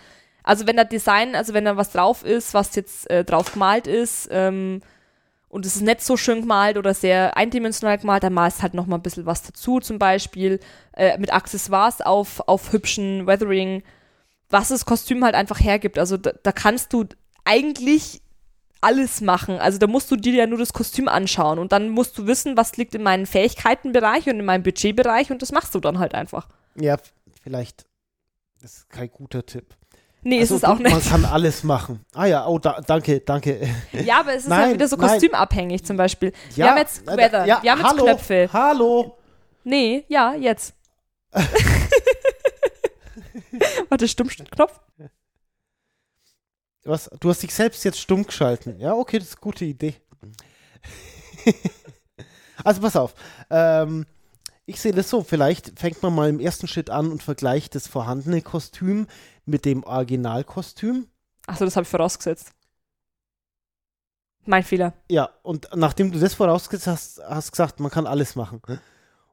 Also, wenn da Design, also wenn da was drauf ist, was jetzt äh, drauf gemalt ist, ähm, und es ist nicht so schön gemalt oder sehr eindimensional gemalt, dann malst halt noch mal ein bisschen was dazu, zum Beispiel äh, mit Accessoires auf, auf hübschen Weathering, was das Kostüm halt einfach hergibt. Also da, da kannst du eigentlich alles machen. Also da musst du dir ja nur das Kostüm anschauen und dann musst du wissen, was liegt in meinem Fähigkeitenbereich und in meinem Budgetbereich und das machst du dann halt einfach. Ja, vielleicht. Das ist kein guter Tipp. Nee, Also, ist es auch du- Man nicht. kann alles machen. Ah ja, oh, da, danke, danke. Ja, aber es ist Nein, halt wieder so nein. kostümabhtig zum Beispiel. wir Ja, haben jetzt Weather, ja, wir haben jetzt hallo, Knöpfe. Hallo. Nee, ja, jetzt. Warte, Stummknopf? Was? Du hast dich selbst jetzt stumm geschalten. Ja, okay, das ist eine gute Idee. also pass auf. Ähm, ich sehe das so, vielleicht fängt man mal im ersten Schritt an und vergleicht das vorhandene Kostüm mit dem Originalkostüm. Achso, das habe ich vorausgesetzt. Mein Fehler. Ja, und nachdem du das vorausgesetzt hast, hast gesagt, man kann alles machen.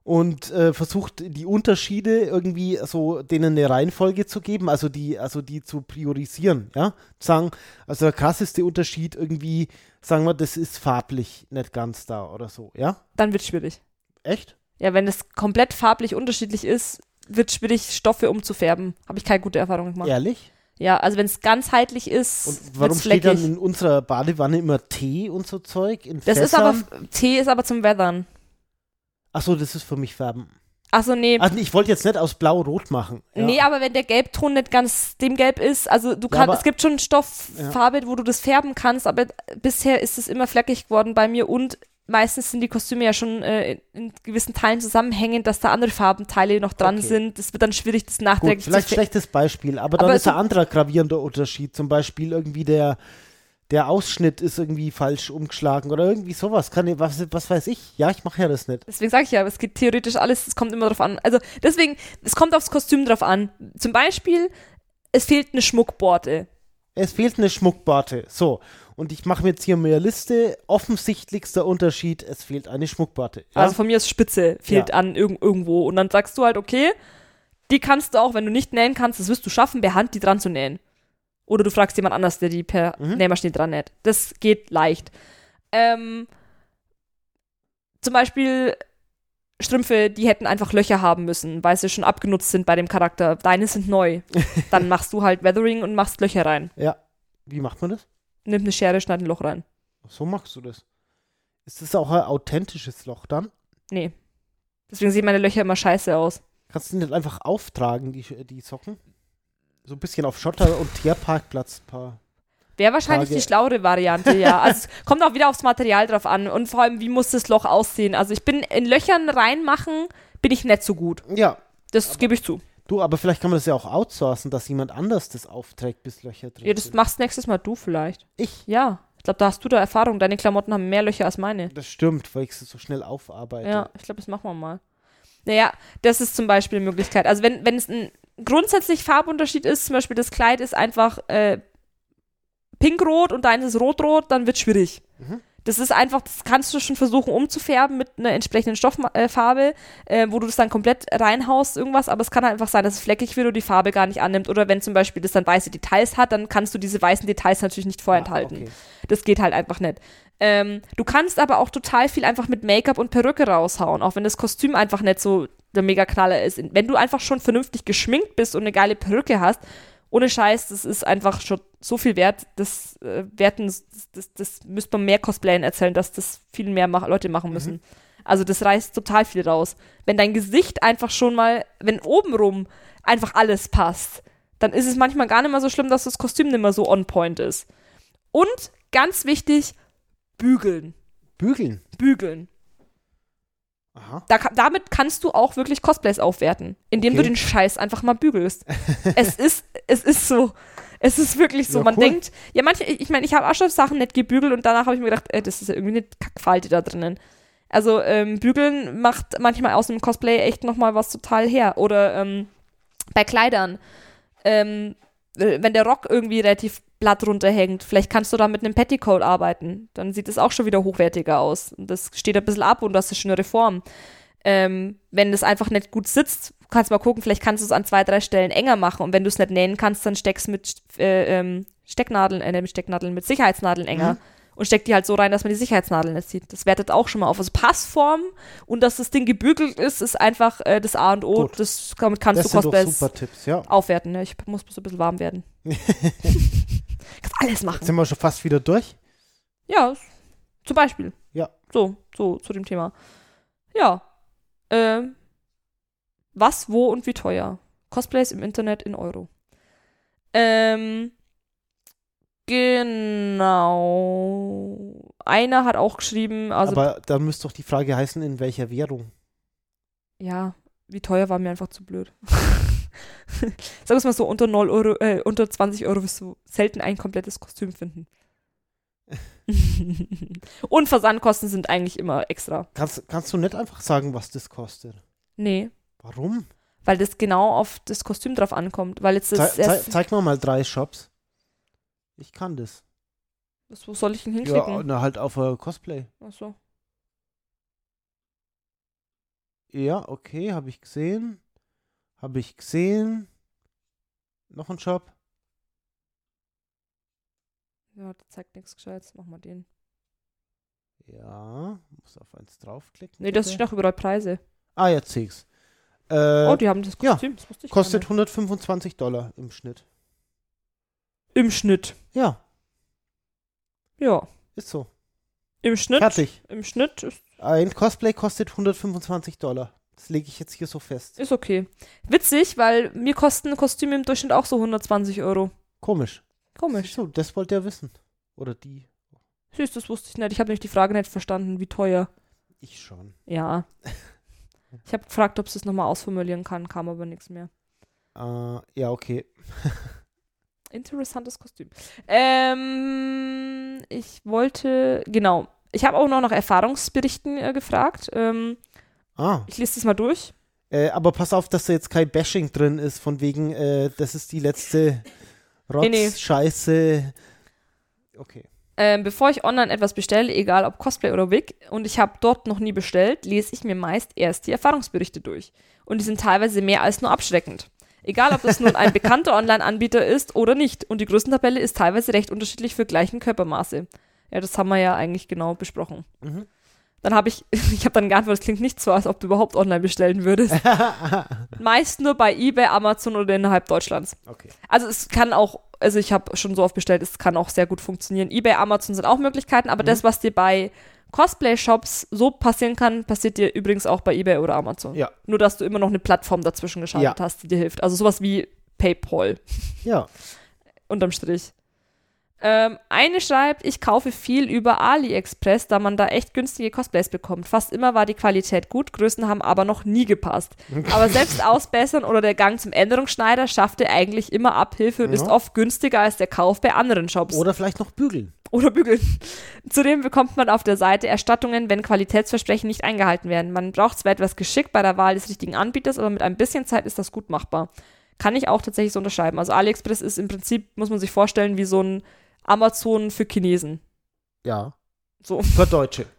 Und äh, versucht die Unterschiede irgendwie so denen eine Reihenfolge zu geben, also die, also die zu priorisieren, ja. Sagen, also der krasseste Unterschied irgendwie, sagen wir, das ist farblich nicht ganz da oder so, ja? Dann wird schwierig. Echt? Ja, wenn es komplett farblich unterschiedlich ist, wird schwierig, Stoffe umzufärben. Habe ich keine gute Erfahrung gemacht. Ja, Ehrlich? also wenn es ganzheitlich ist, Und warum steht dann in unserer Badewanne immer Tee und so Zeug? In Das ist aber, Fässern? Tee ist aber zum Weathern. Achso, das ist für mich Färben. Achso, nee. Also ich wollte jetzt nicht aus Blau-Rot machen. Ja. Nee, aber wenn der Gelbton nicht ganz dem Gelb ist, also du Ja, kannst, es gibt schon Stofffarbe, wo du das färben kannst, aber bisher ist es immer fleckig geworden bei mir und meistens sind die Kostüme ja schon äh, in, gewissen Teilen zusammenhängend, dass da andere Farbenteile noch dran Okay. sind. Das wird dann schwierig, das Gut, nachträglich vielleicht zu fär- schlechtes Beispiel, aber dann Aber ist so- ein anderer gravierender Unterschied. Zum Beispiel irgendwie der, der Ausschnitt ist irgendwie falsch umgeschlagen oder irgendwie sowas. Kann ich, was, was weiß ich? Ja, ich mache ja das nicht. Deswegen sage ich ja, es geht theoretisch alles, es kommt immer drauf an. Also deswegen, es kommt aufs Kostüm drauf an. Zum Beispiel, es fehlt eine Schmuckborte. Es fehlt eine Schmuckbarte. So, und ich mache mir jetzt hier mehr Liste. Offensichtlichster Unterschied, es fehlt eine Schmuckbarte. Ja? Also von mir ist Spitze, fehlt Ja. an irg irgendwo. Und dann sagst du halt, okay, die kannst du auch, wenn du nicht nähen kannst, das wirst du schaffen, per Hand die dran zu nähen. Oder du fragst jemand anders, der die per Mhm. Nähmaschine dran näht. Das geht leicht. Ähm, zum Beispiel Strümpfe, die hätten einfach Löcher haben müssen, weil sie schon abgenutzt sind bei dem Charakter. Deine sind neu. Dann machst du halt Weathering und machst Löcher rein. ja. Wie macht man das? Nimm eine Schere, schneid ein Loch rein. So machst du das. Ist das auch ein authentisches Loch dann? Nee. Deswegen sehen meine Löcher immer scheiße aus. Kannst du nicht einfach auftragen, die, die Socken? So ein bisschen auf Schotter- und Tierparkplatz. Paar. Wäre wahrscheinlich Frage. die schlauere Variante, ja. Also es kommt auch wieder aufs Material drauf an und vor allem, wie muss das Loch aussehen. Also ich bin in Löchern reinmachen, bin ich nicht so gut. Ja, Das gebe ich zu. Du, aber vielleicht kann man das ja auch outsourcen, dass jemand anders das aufträgt, bis Löcher drin Ja, das sind. machst nächstes Mal du vielleicht. Ich? Ja. Ich glaube, da hast du da Erfahrung. Deine Klamotten haben mehr Löcher als meine. Das stimmt, weil ich sie so schnell aufarbeite. Ja, ich glaube, das machen wir mal. Naja, das ist zum Beispiel eine Möglichkeit. Also wenn, wenn es ein grundsätzlich Farbunterschied ist, zum Beispiel das Kleid ist einfach äh, pinkrot und deins ist rotrot, dann wird es schwierig. Mhm. Das ist einfach, das kannst du schon versuchen umzufärben mit einer entsprechenden Stofffarbe, äh, wo du das dann komplett reinhaust, irgendwas, aber es kann halt einfach sein, dass es fleckig wird und die Farbe gar nicht annimmt. Oder wenn zum Beispiel das dann weiße Details hat, dann kannst du diese weißen Details natürlich nicht vorenthalten. Ah, okay. Das geht halt einfach nicht. Ähm, du kannst aber auch total viel einfach mit Make-up und Perücke raushauen, auch wenn das Kostüm einfach nicht so der Mega-Knaller ist. Wenn du einfach schon vernünftig geschminkt bist und eine geile Perücke hast, ohne Scheiß, das ist einfach schon so viel wert. Das äh, werten, das, das, das müsste man mehr Cosplayern erzählen, dass das viel mehr mach, Leute machen müssen. Mhm. Also das reißt total viel raus. Wenn dein Gesicht einfach schon mal, wenn obenrum einfach alles passt, dann ist es manchmal gar nicht mehr so schlimm, dass das Kostüm nicht mehr so on point ist. Und ganz wichtig, bügeln. Bügeln. Bügeln. Da, damit kannst du auch wirklich Cosplays aufwerten, indem du Okay. den Scheiß einfach mal bügelst. es ist, es ist so. Es ist wirklich so. Ja, Man cool. denkt, ja, manche, ich meine, ich habe auch schon Sachen nicht gebügelt und danach habe ich mir gedacht, ey, das ist ja irgendwie eine Kackfalte da drinnen. Also, ähm, bügeln macht manchmal aus einem Cosplay echt nochmal was total her. Oder ähm, bei Kleidern. Ähm, äh, wenn der Rock irgendwie relativ blatt runterhängt, vielleicht kannst du da mit einem Petticoat arbeiten. Dann sieht es auch schon wieder hochwertiger aus. Das steht ein bisschen ab und das ist eine schönere Form. Ähm, wenn das einfach nicht gut sitzt, kannst du mal gucken, vielleicht kannst du es an zwei, drei Stellen enger machen. Und wenn du es nicht nähen kannst, dann steckst mit äh, ähm, Stecknadeln, äh, mit Stecknadeln, mit Sicherheitsnadeln enger. Mhm. Und steck die halt so rein, dass man die Sicherheitsnadeln nicht sieht. Das wertet auch schon mal auf. Also Passform und dass das Ding gebügelt ist, ist einfach äh, das A und O. Gut. Das, damit kannst Das du Tipps, ja. aufwerten. Ne? Ich muss bloß ein bisschen warm werden. Kannst alles Jetzt machen. sind wir schon fast wieder durch. Ja, zum Beispiel. Ja. So, so zu dem Thema. Ja. Ähm, was, wo und wie teuer? Cosplays im Internet in Euro. Ähm, genau. Einer hat auch geschrieben, also Aber dann müsste doch die Frage heißen, in welcher Währung. ja, wie teuer war mir einfach zu blöd. Sag es mal so, unter 0 Euro, äh, unter 20 Euro wirst du selten ein komplettes Kostüm finden. Und Versandkosten sind eigentlich immer extra. Kannst, kannst du nicht einfach sagen, was das kostet? Nee, Warum? weil das genau auf das Kostüm drauf ankommt. Weil jetzt das zei erst, zeig mir mal drei Shops. Ich kann das. was, wo soll ich Ja, hinklicken? na, halt auf äh, Cosplay. Achso. Ja, okay, habe ich gesehen. Habe ich gesehen. Noch ein Shop. Ja, das zeigt nichts Gescheites. Machen wir den. Ja, muss auf eins draufklicken. Nee, das steht auch überall Preise. Ah, jetzt sehe ich's. Äh, oh, die haben das ja, Kostüm. Das wusste ich kostet gar 125 Dollar im Schnitt. Im Schnitt. Ja, Ja. ist so. Im Schnitt. Fertig. Im Schnitt ist, Ein Cosplay kostet 125 Dollar. Das lege ich jetzt hier so fest. ist okay. Witzig, weil mir kosten Kostüme im Durchschnitt auch so 120 Euro. Komisch. Komisch. So, das wollte er wissen. Oder die. Süß, das wusste ich nicht. Ich habe nämlich die Frage nicht verstanden, wie teuer. Ich schon. Ja. Ich habe gefragt, ob es nochmal ausformulieren kann, kam aber nichts mehr. Äh, ja, okay. Interessantes Kostüm. Ähm, ich wollte, genau. Ich habe auch noch nach Erfahrungsberichten äh, gefragt. Ähm, Ah, ich lese das mal durch. äh, aber pass auf, dass da jetzt kein Bashing drin ist, von wegen, äh, das ist die letzte Rotz, Nee, nee. Scheiße. Okay. Ähm, bevor ich online etwas bestelle, egal ob Cosplay oder Wig, und ich habe dort noch nie bestellt, lese ich mir meist erst die Erfahrungsberichte durch. Und die sind teilweise mehr als nur abschreckend. Egal, ob das nun ein bekannter Online-Anbieter ist oder nicht. Und die Größentabelle ist teilweise recht unterschiedlich für gleichen Körpermaße. Ja, das haben wir ja eigentlich genau besprochen. Mhm. Dann habe ich, ich habe dann geantwortet, es klingt nicht so, als ob du überhaupt online bestellen würdest. Meist nur bei eBay, Amazon oder innerhalb Deutschlands. okay. Also es kann auch, also ich habe schon so oft bestellt, es kann auch sehr gut funktionieren. eBay, Amazon sind auch Möglichkeiten, aber Mhm. das, was dir bei Cosplay-Shops so passieren kann, passiert dir übrigens auch bei eBay oder Amazon. Ja. Nur, dass du immer noch eine Plattform dazwischen geschaltet Ja. hast, die dir hilft. Also sowas wie PayPal Ja. unterm Strich. Ähm, eine schreibt, ich kaufe viel über AliExpress, da man da echt günstige Cosplays bekommt. Fast immer war die Qualität gut, Größen haben aber noch nie gepasst. Aber selbst ausbessern oder der Gang zum Änderungsschneider schaffte eigentlich immer Abhilfe und Ja. ist oft günstiger als der Kauf bei anderen Shops. Oder vielleicht noch bügeln. oder bügeln. Zudem bekommt man auf der Seite Erstattungen, wenn Qualitätsversprechen nicht eingehalten werden. Man braucht zwar etwas Geschick bei der Wahl des richtigen Anbieters, aber mit ein bisschen Zeit ist das gut machbar. Kann ich auch tatsächlich so unterschreiben. Also AliExpress ist im Prinzip, muss man sich vorstellen, wie so ein Amazon für Chinesen. Ja. So. Für Deutsche.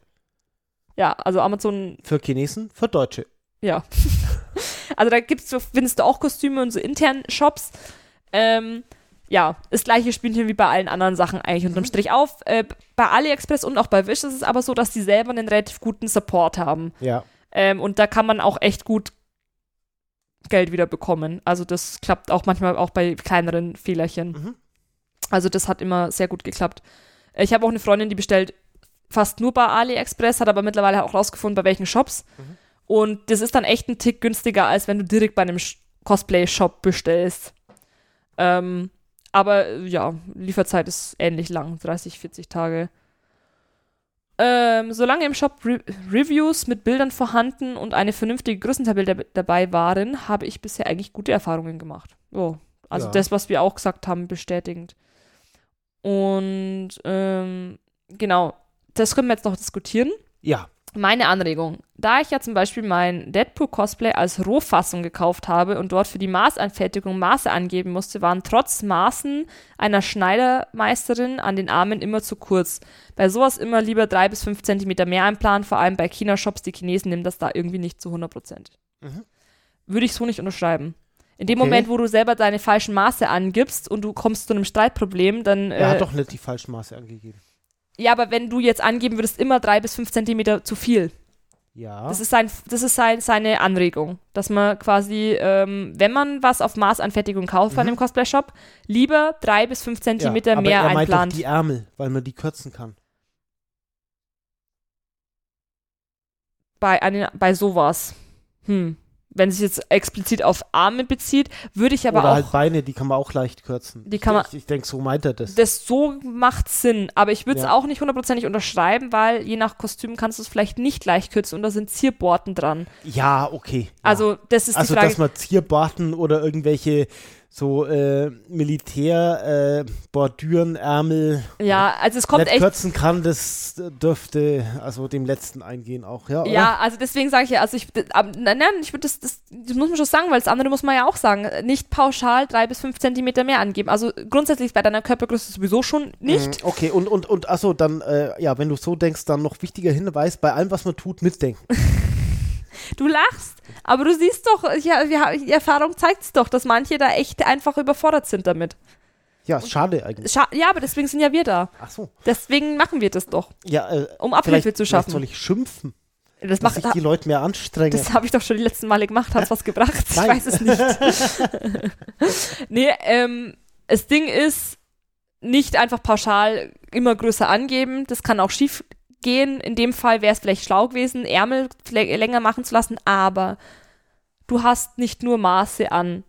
Ja, also Amazon. Für Chinesen, für Deutsche. Ja. also da gibt's, findest du auch Kostüme und so internen Shops. Ähm, ja, das gleiche Spielchen wie bei allen anderen Sachen eigentlich unterm Strich auf. Äh, bei AliExpress und auch bei Wish ist es aber so, dass die selber einen relativ guten Support haben. Ja. Ähm, und da kann man auch echt gut Geld wieder bekommen. Also das klappt auch manchmal auch bei kleineren Fehlerchen. Mhm. Also das hat immer sehr gut geklappt. Ich habe auch eine Freundin, die bestellt fast nur bei AliExpress, hat aber mittlerweile auch rausgefunden, bei welchen Shops. Mhm. Und das ist dann echt ein Tick günstiger, als wenn du direkt bei einem Cosplay-Shop bestellst. Ähm, aber äh, ja, Lieferzeit ist ähnlich lang, 30, 40 Tage. Ähm, solange im Shop Re Reviews mit Bildern vorhanden und eine vernünftige Größentabelle dabei waren, habe ich bisher eigentlich gute Erfahrungen gemacht. Oh, also Ja. das, was wir auch gesagt haben, bestätigend. Und ähm, genau, das können wir jetzt noch diskutieren. Ja. Meine Anregung. Da ich ja zum Beispiel mein Deadpool-Cosplay als Rohfassung gekauft habe und dort für die Maßanfertigung Maße angeben musste, waren trotz Maßen einer Schneidermeisterin an den Armen immer zu kurz. Bei sowas immer lieber drei bis fünf Zentimeter mehr einplanen, vor allem bei China-Shops. Die Chinesen nehmen das da irgendwie nicht zu 100 Prozent. Mhm. Würde ich so nicht unterschreiben. In dem Okay. Moment, wo du selber deine falschen Maße angibst und du kommst zu einem Streitproblem, dann. Er äh, hat doch nicht die falschen Maße angegeben. ja, aber wenn du jetzt angeben würdest, immer drei bis fünf Zentimeter zu viel. Ja. Das ist, sein, das ist sein, seine Anregung, dass man quasi, ähm, wenn man was auf Maßanfertigung kauft bei Mhm. einem Cosplay-Shop, lieber drei bis fünf Zentimeter ja, aber mehr er meint doch einplant. die Ärmel, weil man die kürzen kann. Bei, eine, bei sowas. Hm. Wenn es sich jetzt explizit auf Arme bezieht, würde ich aber Oder auch. halt Beine, die kann man auch leicht kürzen. Die kann man- Ich, ich denke, so meint er das. das so macht Sinn, aber ich würde es Ja. auch nicht hundertprozentig unterschreiben, weil je nach Kostüm kannst du es vielleicht nicht leicht kürzen und da sind Zierborten dran. Ja, okay. Ja. Also, das ist also die Frage. dass man Zierbarten oder irgendwelche so äh, Militär äh, Bordüren, Ärmel ja, also es kommt echt kürzen kann, das dürfte also dem letzten eingehen auch, ja, oder? Ja, also deswegen sage ich ja, also ich, nein, nein, ich würde das, das, das muss man schon sagen, weil das andere muss man ja auch sagen. Nicht pauschal drei bis fünf Zentimeter mehr angeben. Also grundsätzlich bei deiner Körpergröße sowieso schon nicht. Mhm, Okay, und, und, und achso, dann, äh, ja, wenn du so denkst, dann noch wichtiger Hinweis, bei allem, was man tut, mitdenken. Du lachst, aber du siehst doch, ja, wir, die Erfahrung zeigt es doch, dass manche da echt einfach überfordert sind damit. Ja, ist schade eigentlich. Scha ja, aber deswegen sind ja wir da. Ach so. Deswegen machen wir das doch, Ja, äh, um Abhilfe zu schaffen. soll ich schimpfen, Das, dass macht, sich die Leute mehr anstrengen. das habe ich doch schon die letzten Male gemacht. Hat es was gebracht? Ich weiß es nicht. nee, ähm, das Ding ist, nicht einfach pauschal immer größer angeben. Das kann auch schief gehen. In dem Fall wäre es vielleicht schlau gewesen, Ärmel lä- länger machen zu lassen, aber du hast nicht nur Maße an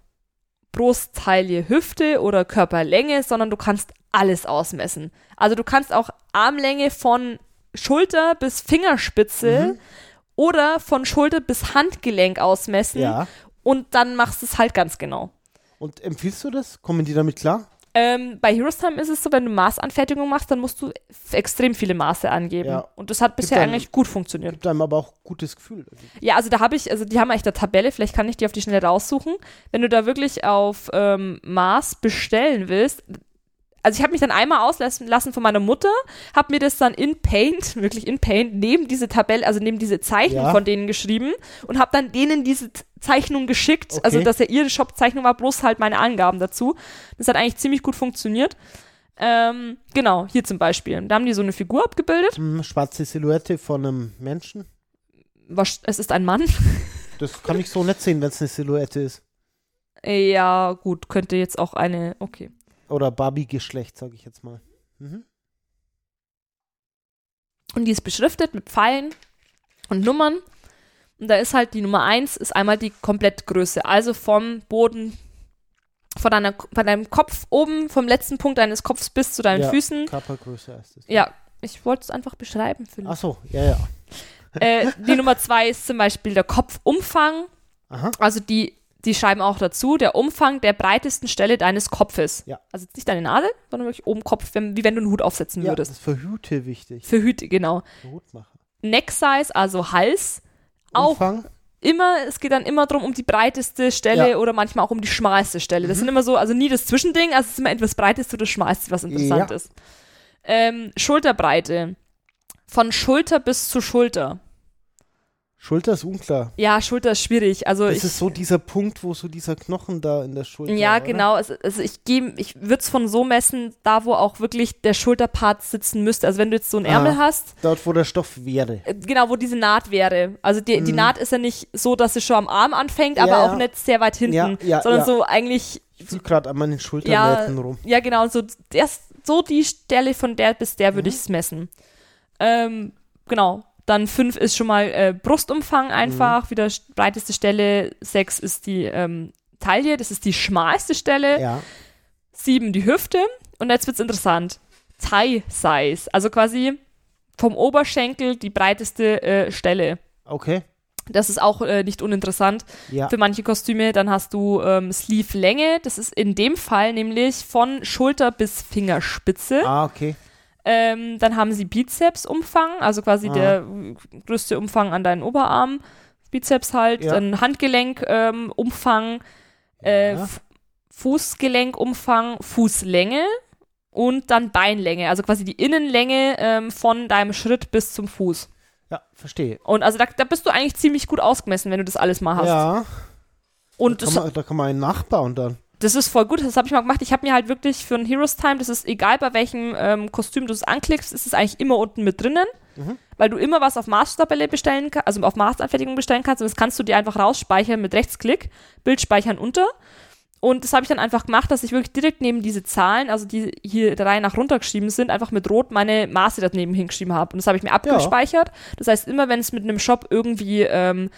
Brust, Taille, Hüfte oder Körperlänge, sondern du kannst alles ausmessen. Also du kannst auch Armlänge von Schulter bis Fingerspitze Mhm. oder von Schulter bis Handgelenk ausmessen ja. und dann machst du es halt ganz genau. Und empfiehlst du das? Kommen die damit klar? Ähm, bei Heroes Time ist es so, wenn du Maßanfertigung machst, dann musst du extrem viele Maße angeben. Ja. Und das hat bisher einem- eigentlich gut funktioniert. Gibt einem aber auch gutes Gefühl. Ja, also da habe ich, also die haben echt eine Tabelle, vielleicht kann ich die auf die Schnelle raussuchen. Wenn du da wirklich auf ähm, Maß bestellen willst, also ich habe mich dann einmal auslassen lassen von meiner Mutter, habe mir das dann in Paint, wirklich in Paint, neben diese Tabelle, also neben diese Zeichnung Ja. von denen geschrieben und habe dann denen diese Zeichnung geschickt, also Okay. dass ja ihre Shop-Zeichnung war, bloß halt meine Angaben dazu. Das hat eigentlich ziemlich gut funktioniert. Ähm, genau, hier zum Beispiel. Da haben die so eine Figur abgebildet. Hm, schwarze Silhouette von einem Menschen. Was, es ist ein Mann. Das kann ich so nicht sehen, wenn es eine Silhouette ist. Ja, gut, könnte jetzt auch eine, okay. Oder Barbie-Geschlecht, sage ich jetzt mal. Mhm. Und die ist beschriftet mit Pfeilen und Nummern. Und da ist halt die Nummer 1 ist einmal die Komplettgröße. Also vom Boden, von, deiner, von deinem Kopf oben, vom letzten Punkt deines Kopfs bis zu deinen Ja. Füßen. Körpergröße heißt es. Ja, ich wollte es einfach beschreiben. Philipp. Ach so, ja, ja. Äh, die Nummer 2 ist zum Beispiel der Kopfumfang. Aha. Also die, Die schreiben auch dazu, der Umfang der breitesten Stelle deines Kopfes. Ja. Also nicht deine Nadel, sondern wirklich oben Kopf, wenn, wie wenn du einen Hut aufsetzen Ja, würdest. das ist für Hüte wichtig. Für Hüte, genau. Hutmacher. Neck Size, also Hals, auch Umfang? immer, es geht dann immer darum, um die breiteste Stelle Ja. oder manchmal auch um die schmalste Stelle. Das Mhm. sind immer so, also nie das Zwischending, also es ist immer etwas breiteste oder schmalste, was interessant Ja. ist. Ähm, Schulterbreite. Von Schulter bis zu Schulter. Schulter ist unklar. Ja, Schulter ist schwierig. Also Das ich, ist so dieser Punkt, wo so dieser Knochen da in der Schulter ja, oder? genau. Also, ich gehe, ich würde es von so messen, da wo auch wirklich der Schulterpart sitzen müsste. Also wenn du jetzt so einen Ärmel Ah. hast, Dort, wo der Stoff wäre. äh, genau, wo diese Naht wäre. Also die, die Mhm. Naht ist ja nicht so, dass sie schon am Arm anfängt, Ja, aber auch ja. nicht sehr weit hinten, Ja, ja, sondern so eigentlich Ich fühle gerade an meinen Schulternähten rum. Ja, genau, so, das, so die Stelle von der bis der würde Mhm. ich es messen. Ähm, genau. Dann 5 ist schon mal äh, Brustumfang Mhm. einfach, wieder sch- breiteste Stelle. 6 ist die ähm, Taille, das ist die schmalste Stelle. Ja. 7 die Hüfte. Und jetzt wird's interessant. Thigh Size, also quasi vom Oberschenkel die breiteste äh, Stelle. Okay. Das ist auch äh, nicht uninteressant Ja. für manche Kostüme. Dann hast du ähm, Sleeve-Länge. Das ist in dem Fall nämlich von Schulter bis Fingerspitze. Ah, okay. Ähm, dann haben sie Bizeps-Umfang, also quasi Ah. der größte Umfang an deinen Oberarm. Bizeps halt. Ja. Dann Handgelenk-Umfang, äh, Ja. Fußgelenkumfang, Fußlänge. Und dann Beinlänge, also quasi die Innenlänge ähm, von deinem Schritt bis zum Fuß. Ja, verstehe. Und also da, da bist du eigentlich ziemlich gut ausgemessen, wenn du das alles mal hast. Ja, Und da kann, man, da kann man einen nachbauen dann. Das ist voll gut, das habe ich mal gemacht. Ich habe mir halt wirklich für ein Heroes Time, das ist egal bei welchem ähm, Kostüm du es anklickst, ist es eigentlich immer unten mit drinnen, Mhm. weil du immer was auf Maßstabelle bestellen kannst, also auf Maßanfertigung bestellen kannst und das kannst du dir einfach rausspeichern mit Rechtsklick, Bild speichern unter. Und das habe ich dann einfach gemacht, dass ich wirklich direkt neben diese Zahlen, also die hier der Reihe nach runtergeschrieben sind, einfach mit Rot meine Maße daneben hingeschrieben habe. Und das habe ich mir abgespeichert. Das heißt, immer wenn es mit einem Shop irgendwie ähm,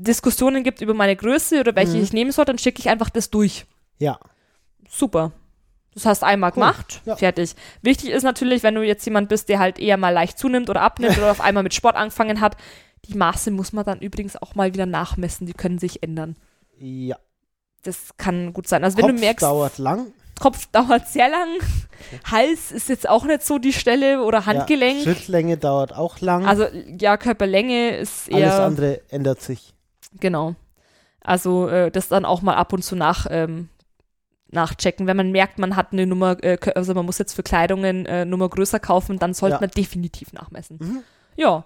Diskussionen gibt über meine Größe oder welche Mhm. ich nehmen soll, dann schicke ich einfach das durch. Ja. Super. Das hast einmal Cool. gemacht, Ja. fertig. Wichtig ist natürlich, wenn du jetzt jemand bist, der halt eher mal leicht zunimmt oder abnimmt oder auf einmal mit Sport angefangen hat, die Maße muss man dann übrigens auch mal wieder nachmessen, die können sich ändern. Ja. Das kann gut sein. Also wenn Kopf du merkst, dauert lang. Kopf dauert sehr lang, Hals ist jetzt auch nicht so die Stelle oder Handgelenk. Ja, Schrittlänge dauert auch lang. also ja, Körperlänge ist Alles eher andere ändert sich. Genau. Also äh, das dann auch mal ab und zu nach, ähm, nachchecken. Wenn man merkt, man hat eine Nummer, äh, also man muss jetzt für Kleidungen äh, Nummer größer kaufen, dann sollte Ja. man definitiv nachmessen. Mhm. Ja,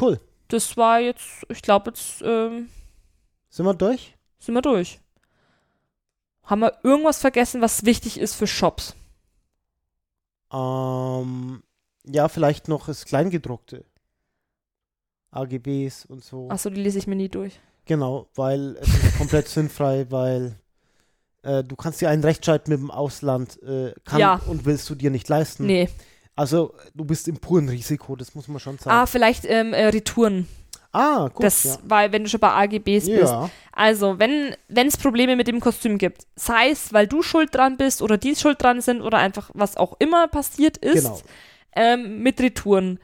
Cool. das war jetzt, ich glaube, jetzt ähm, Sind wir durch? sind wir durch. Haben wir irgendwas vergessen, was wichtig ist für Shops? Ähm, ja, vielleicht noch das Kleingedruckte. AGBs und so. Achso, die lese ich mir nie durch. Genau, weil es ist komplett sinnfrei, weil äh, du kannst dir einen Rechtsstreit mit dem Ausland äh, kann Ja. und willst du dir nicht leisten. Nee. Also du bist im puren Risiko, das muss man schon Ah, sagen. vielleicht ähm, äh, Retouren. Ah, gut. das, ja. weil wenn du schon bei AGBs bist, ja. Also, wenn es Probleme mit dem Kostüm gibt, sei es, weil du schuld dran bist oder die schuld dran sind oder einfach was auch immer passiert ist, Genau. ähm, mit Retouren.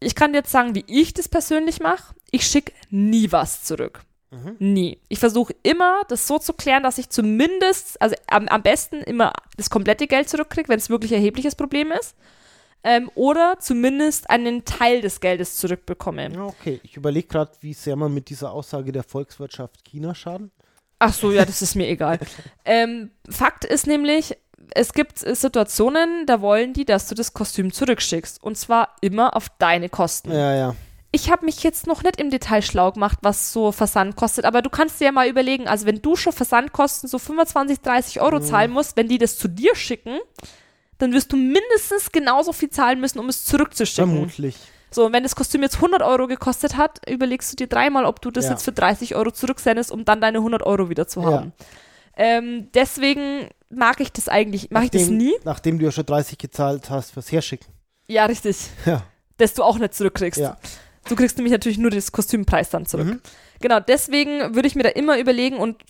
Ich kann dir jetzt sagen, wie ich das persönlich mache. Ich schicke nie was zurück. Mhm. Nie. Ich versuche immer, das so zu klären, dass ich zumindest, also am, am besten immer das komplette Geld zurückkriege, wenn es wirklich ein erhebliches Problem ist. Ähm, oder zumindest einen Teil des Geldes zurückbekomme. Okay. Ich überlege gerade, wie sehr man mit dieser Aussage der Volkswirtschaft China schaden. Ach so, ja, das ist mir egal. Ähm, Fakt ist nämlich, es gibt äh, Situationen, da wollen die, dass du das Kostüm zurückschickst. Und zwar immer auf deine Kosten. Ja, ja. Ich habe mich jetzt noch nicht im Detail schlau gemacht, was so Versand kostet, aber du kannst dir ja mal überlegen, also wenn du schon Versandkosten so 25, 30 Euro Mhm. zahlen musst, wenn die das zu dir schicken, dann wirst du mindestens genauso viel zahlen müssen, um es zurückzuschicken. Vermutlich. So, und wenn das Kostüm jetzt 100 Euro gekostet hat, überlegst du dir dreimal, ob du das Ja. jetzt für 30 Euro zurücksendest, um dann deine 100 Euro wieder zu Ja. Ähm, deswegen mag ich das eigentlich, mache ich das nie. Nachdem du ja schon 30 gezahlt hast fürs Herschicken. Ja, richtig. Ja. Dass du auch nicht zurückkriegst. Ja. Du kriegst nämlich natürlich nur das Kostümpreis dann zurück. Mhm. Genau, deswegen würde ich mir da immer überlegen und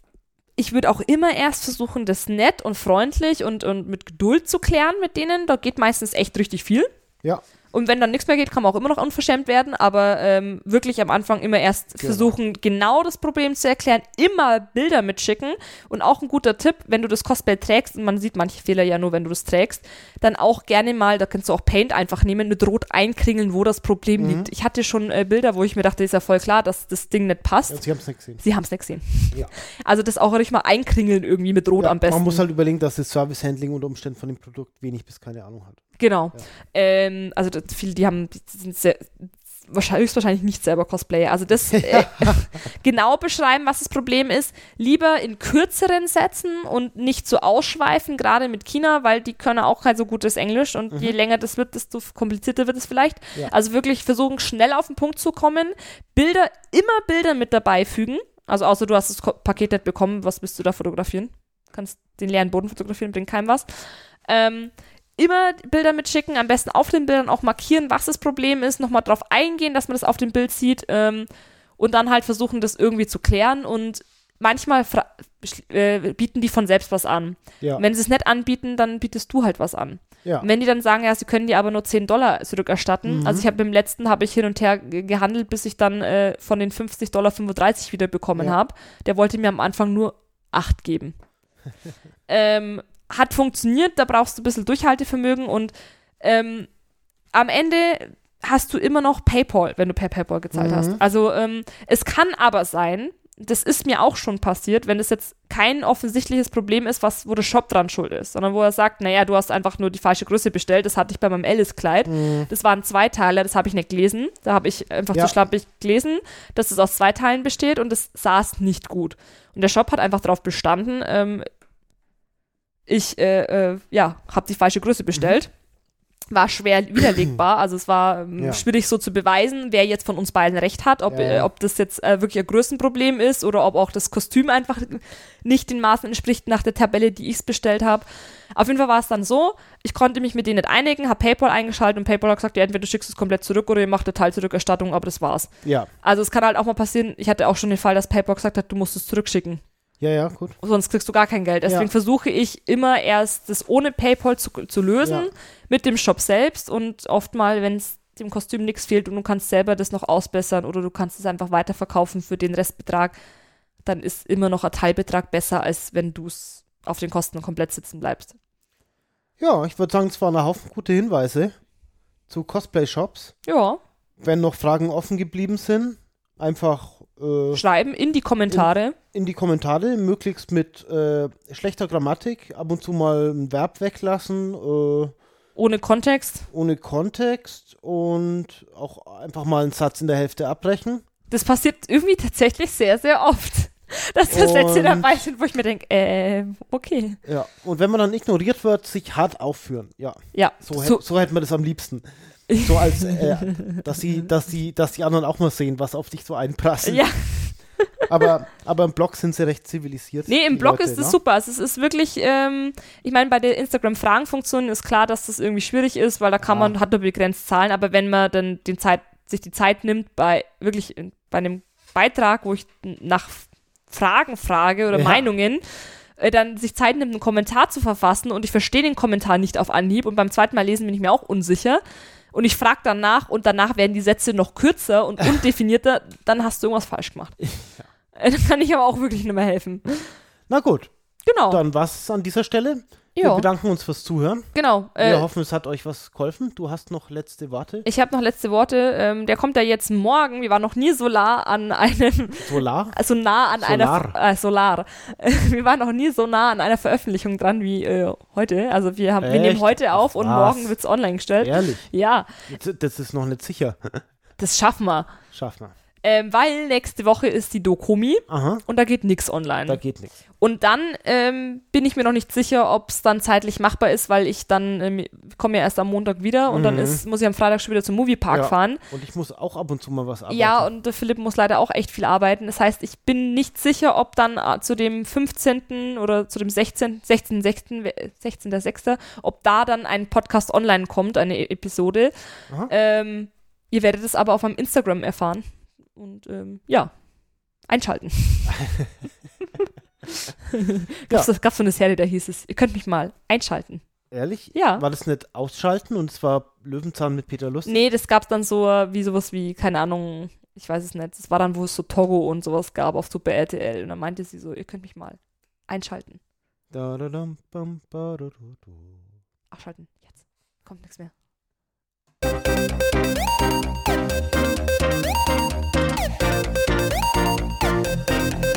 ich würde auch immer erst versuchen, das nett und freundlich und, und mit Geduld zu klären mit denen. Da geht meistens echt richtig viel. Ja. Und wenn dann nichts mehr geht, kann man auch immer noch unverschämt werden, aber ähm, wirklich am Anfang immer erst genau. versuchen, genau das Problem zu erklären, immer Bilder mitschicken. Und auch ein guter Tipp, wenn du das Cosplay trägst, und man sieht manche Fehler ja nur, wenn du das trägst, dann auch gerne mal, da kannst du auch Paint einfach nehmen, mit Rot einkringeln, wo das Problem mhm. liegt. Ich hatte schon äh, Bilder, wo ich mir dachte, ist ja voll klar, dass das Ding nicht passt. Ja, sie haben es nicht gesehen. Sie haben es nicht gesehen. Ja. Also das auch ruhig mal einkringeln irgendwie mit Rot ja, am besten. Man muss halt überlegen, dass das Service-Handling unter Umständen von dem Produkt wenig bis keine Ahnung hat. Genau. Ja. Ähm, also viele, die haben, die sind sehr, wahrscheinlich, höchstwahrscheinlich nicht selber Cosplayer. Also das äh, genau beschreiben, was das Problem ist. Lieber in kürzeren Sätzen und nicht so ausschweifen, gerade mit China, weil die können auch kein so gutes Englisch und mhm. je länger das wird, desto komplizierter wird es vielleicht. Ja. Also wirklich versuchen, schnell auf den Punkt zu kommen. Bilder, immer Bilder mit dabei fügen. Also außer du hast das Paket nicht bekommen, was willst du da fotografieren? Kannst den leeren Boden fotografieren, bringt keinem was. Ähm, immer Bilder mitschicken, am besten auf den Bildern auch markieren, was das Problem ist, nochmal drauf eingehen, dass man das auf dem Bild sieht ähm, und dann halt versuchen, das irgendwie zu klären und manchmal äh, bieten die von selbst was an. Ja. Wenn sie es nicht anbieten, dann bietest du halt was an. Ja. wenn die dann sagen, ja, sie können dir aber nur 10 Dollar zurückerstatten, mhm. also ich habe im letzten, habe ich hin und her gehandelt, bis ich dann äh, von den 50 Dollar 35 wieder bekommen ja. habe. Der wollte mir am Anfang nur 8 geben. ähm, hat funktioniert, da brauchst du ein bisschen Durchhaltevermögen und ähm, am Ende hast du immer noch PayPal, wenn du per PayPal gezahlt mhm. hast. Also ähm, es kann aber sein, das ist mir auch schon passiert, wenn es jetzt kein offensichtliches Problem ist, was, wo der Shop dran schuld ist, sondern wo er sagt, naja, du hast einfach nur die falsche Größe bestellt, das hatte ich bei meinem Alice-Kleid. Mhm. Das waren zwei Teile, das habe ich nicht gelesen. Da habe ich einfach ja. zu schlappig gelesen, dass es aus zwei Teilen besteht und es saß nicht gut. Und der Shop hat einfach darauf bestanden, ähm, ich äh, äh, ja, habe die falsche Größe bestellt. Mhm. War schwer widerlegbar, also es war ähm, ja. schwierig so zu beweisen, wer jetzt von uns beiden recht hat, ob, ja, ja. Äh, ob das jetzt äh, wirklich ein Größenproblem ist oder ob auch das Kostüm einfach nicht den Maßen entspricht nach der Tabelle, die ich bestellt habe. Auf jeden Fall war es dann so, ich konnte mich mit denen nicht einigen, habe PayPal eingeschaltet und PayPal hat gesagt, ja, entweder du schickst es komplett zurück oder ihr macht eine Teilzurückerstattung, aber das war's. Ja. Also es kann halt auch mal passieren, ich hatte auch schon den Fall, dass PayPal gesagt hat, du musst es zurückschicken. Ja, ja, gut. Sonst kriegst du gar kein Geld. Deswegen ja. versuche ich immer erst das ohne PayPal zu, zu lösen ja. mit dem Shop selbst und oft mal, wenn es dem Kostüm nichts fehlt und du kannst selber das noch ausbessern oder du kannst es einfach weiterverkaufen für den Restbetrag, dann ist immer noch ein Teilbetrag besser, als wenn du es auf den Kosten komplett sitzen bleibst. Ja, ich würde sagen, es waren ein Haufen gute Hinweise zu Cosplay-Shops. Ja. Wenn noch Fragen offen geblieben sind, einfach äh, schreiben in die Kommentare. In, in die Kommentare, möglichst mit äh, schlechter Grammatik, ab und zu mal ein Verb weglassen. Äh, ohne Kontext. Ohne Kontext und auch einfach mal einen Satz in der Hälfte abbrechen. Das passiert irgendwie tatsächlich sehr, sehr oft. Dass das Sätze dabei sind, wo ich mir denke, äh, okay. Ja, und wenn man dann ignoriert wird, sich hart aufführen. Ja. Ja. So, so, so hätte man das am liebsten. So als, äh, dass, sie, dass, sie, dass die anderen auch mal sehen, was auf dich so einprasselt. Ja. aber, aber im Blog sind sie recht zivilisiert. Nee, im Blog Leute, ist es ne? super. Also es ist wirklich, ähm, ich meine, bei der Instagram-Fragenfunktion ist klar, dass das irgendwie schwierig ist, weil da kann ja. man, hat nur begrenzt Zahlen, aber wenn man dann den Zeit, sich die Zeit nimmt, bei wirklich bei einem Beitrag, wo ich nach Fragen frage oder ja. Meinungen, äh, dann sich Zeit nimmt, einen Kommentar zu verfassen und ich verstehe den Kommentar nicht auf Anhieb und beim zweiten Mal lesen bin ich mir auch unsicher und ich frage danach und danach werden die Sätze noch kürzer und undefinierter, dann hast du irgendwas falsch gemacht. Ja. Dann kann ich aber auch wirklich nicht mehr helfen. Na gut. Genau. Dann was an dieser Stelle. Wir jo. bedanken uns fürs Zuhören. Genau. Äh, Wir hoffen, es hat euch was geholfen. Du hast noch letzte Worte. Ich habe noch letzte Worte. Ähm, der kommt ja jetzt morgen. Wir waren noch nie solar an einem. Solar? So nah an Solar. einer. Äh, Solar. Wir waren noch nie so nah an einer Veröffentlichung dran wie äh, heute. Also wir, haben, wir nehmen heute auf und morgen wird es online gestellt. Ehrlich? Ja. Das ist noch nicht sicher. Das schaffen wir. Schaffen wir. Ähm, weil nächste Woche ist die Dokumi Aha. und da geht nichts online. Da geht nichts. Und dann ähm, bin ich mir noch nicht sicher, ob es dann zeitlich machbar ist, weil ich dann ähm, komme ja erst am Montag wieder und mhm. dann ist, muss ich am Freitag schon wieder zum Moviepark ja. fahren. Und ich muss auch ab und zu mal was arbeiten. Ja, und der Philipp muss leider auch echt viel arbeiten. Das heißt, ich bin nicht sicher, ob dann äh, zu dem 15. oder zu dem 16. 16. 16. 16. 6. ob da dann ein Podcast online kommt, eine e Episode. Ähm, ihr werdet es aber auf meinem Instagram erfahren. Und ähm, ja, einschalten. gab's, ja. gab's so eine Serie, da hieß es, ihr könnt mich mal einschalten. Ehrlich? Ja. War das nicht ausschalten und es war Löwenzahn mit Peter Lustig? Nee, das gab's dann so wie sowas wie, keine Ahnung, ich weiß es nicht. Das war dann, wo es so Togo und sowas gab auf Super RTL. Und dann meinte sie so, ihr könnt mich mal einschalten. Da, da, dam, bam, ba, da, da, da. Abschalten, jetzt. Kommt nichts mehr. Thank you.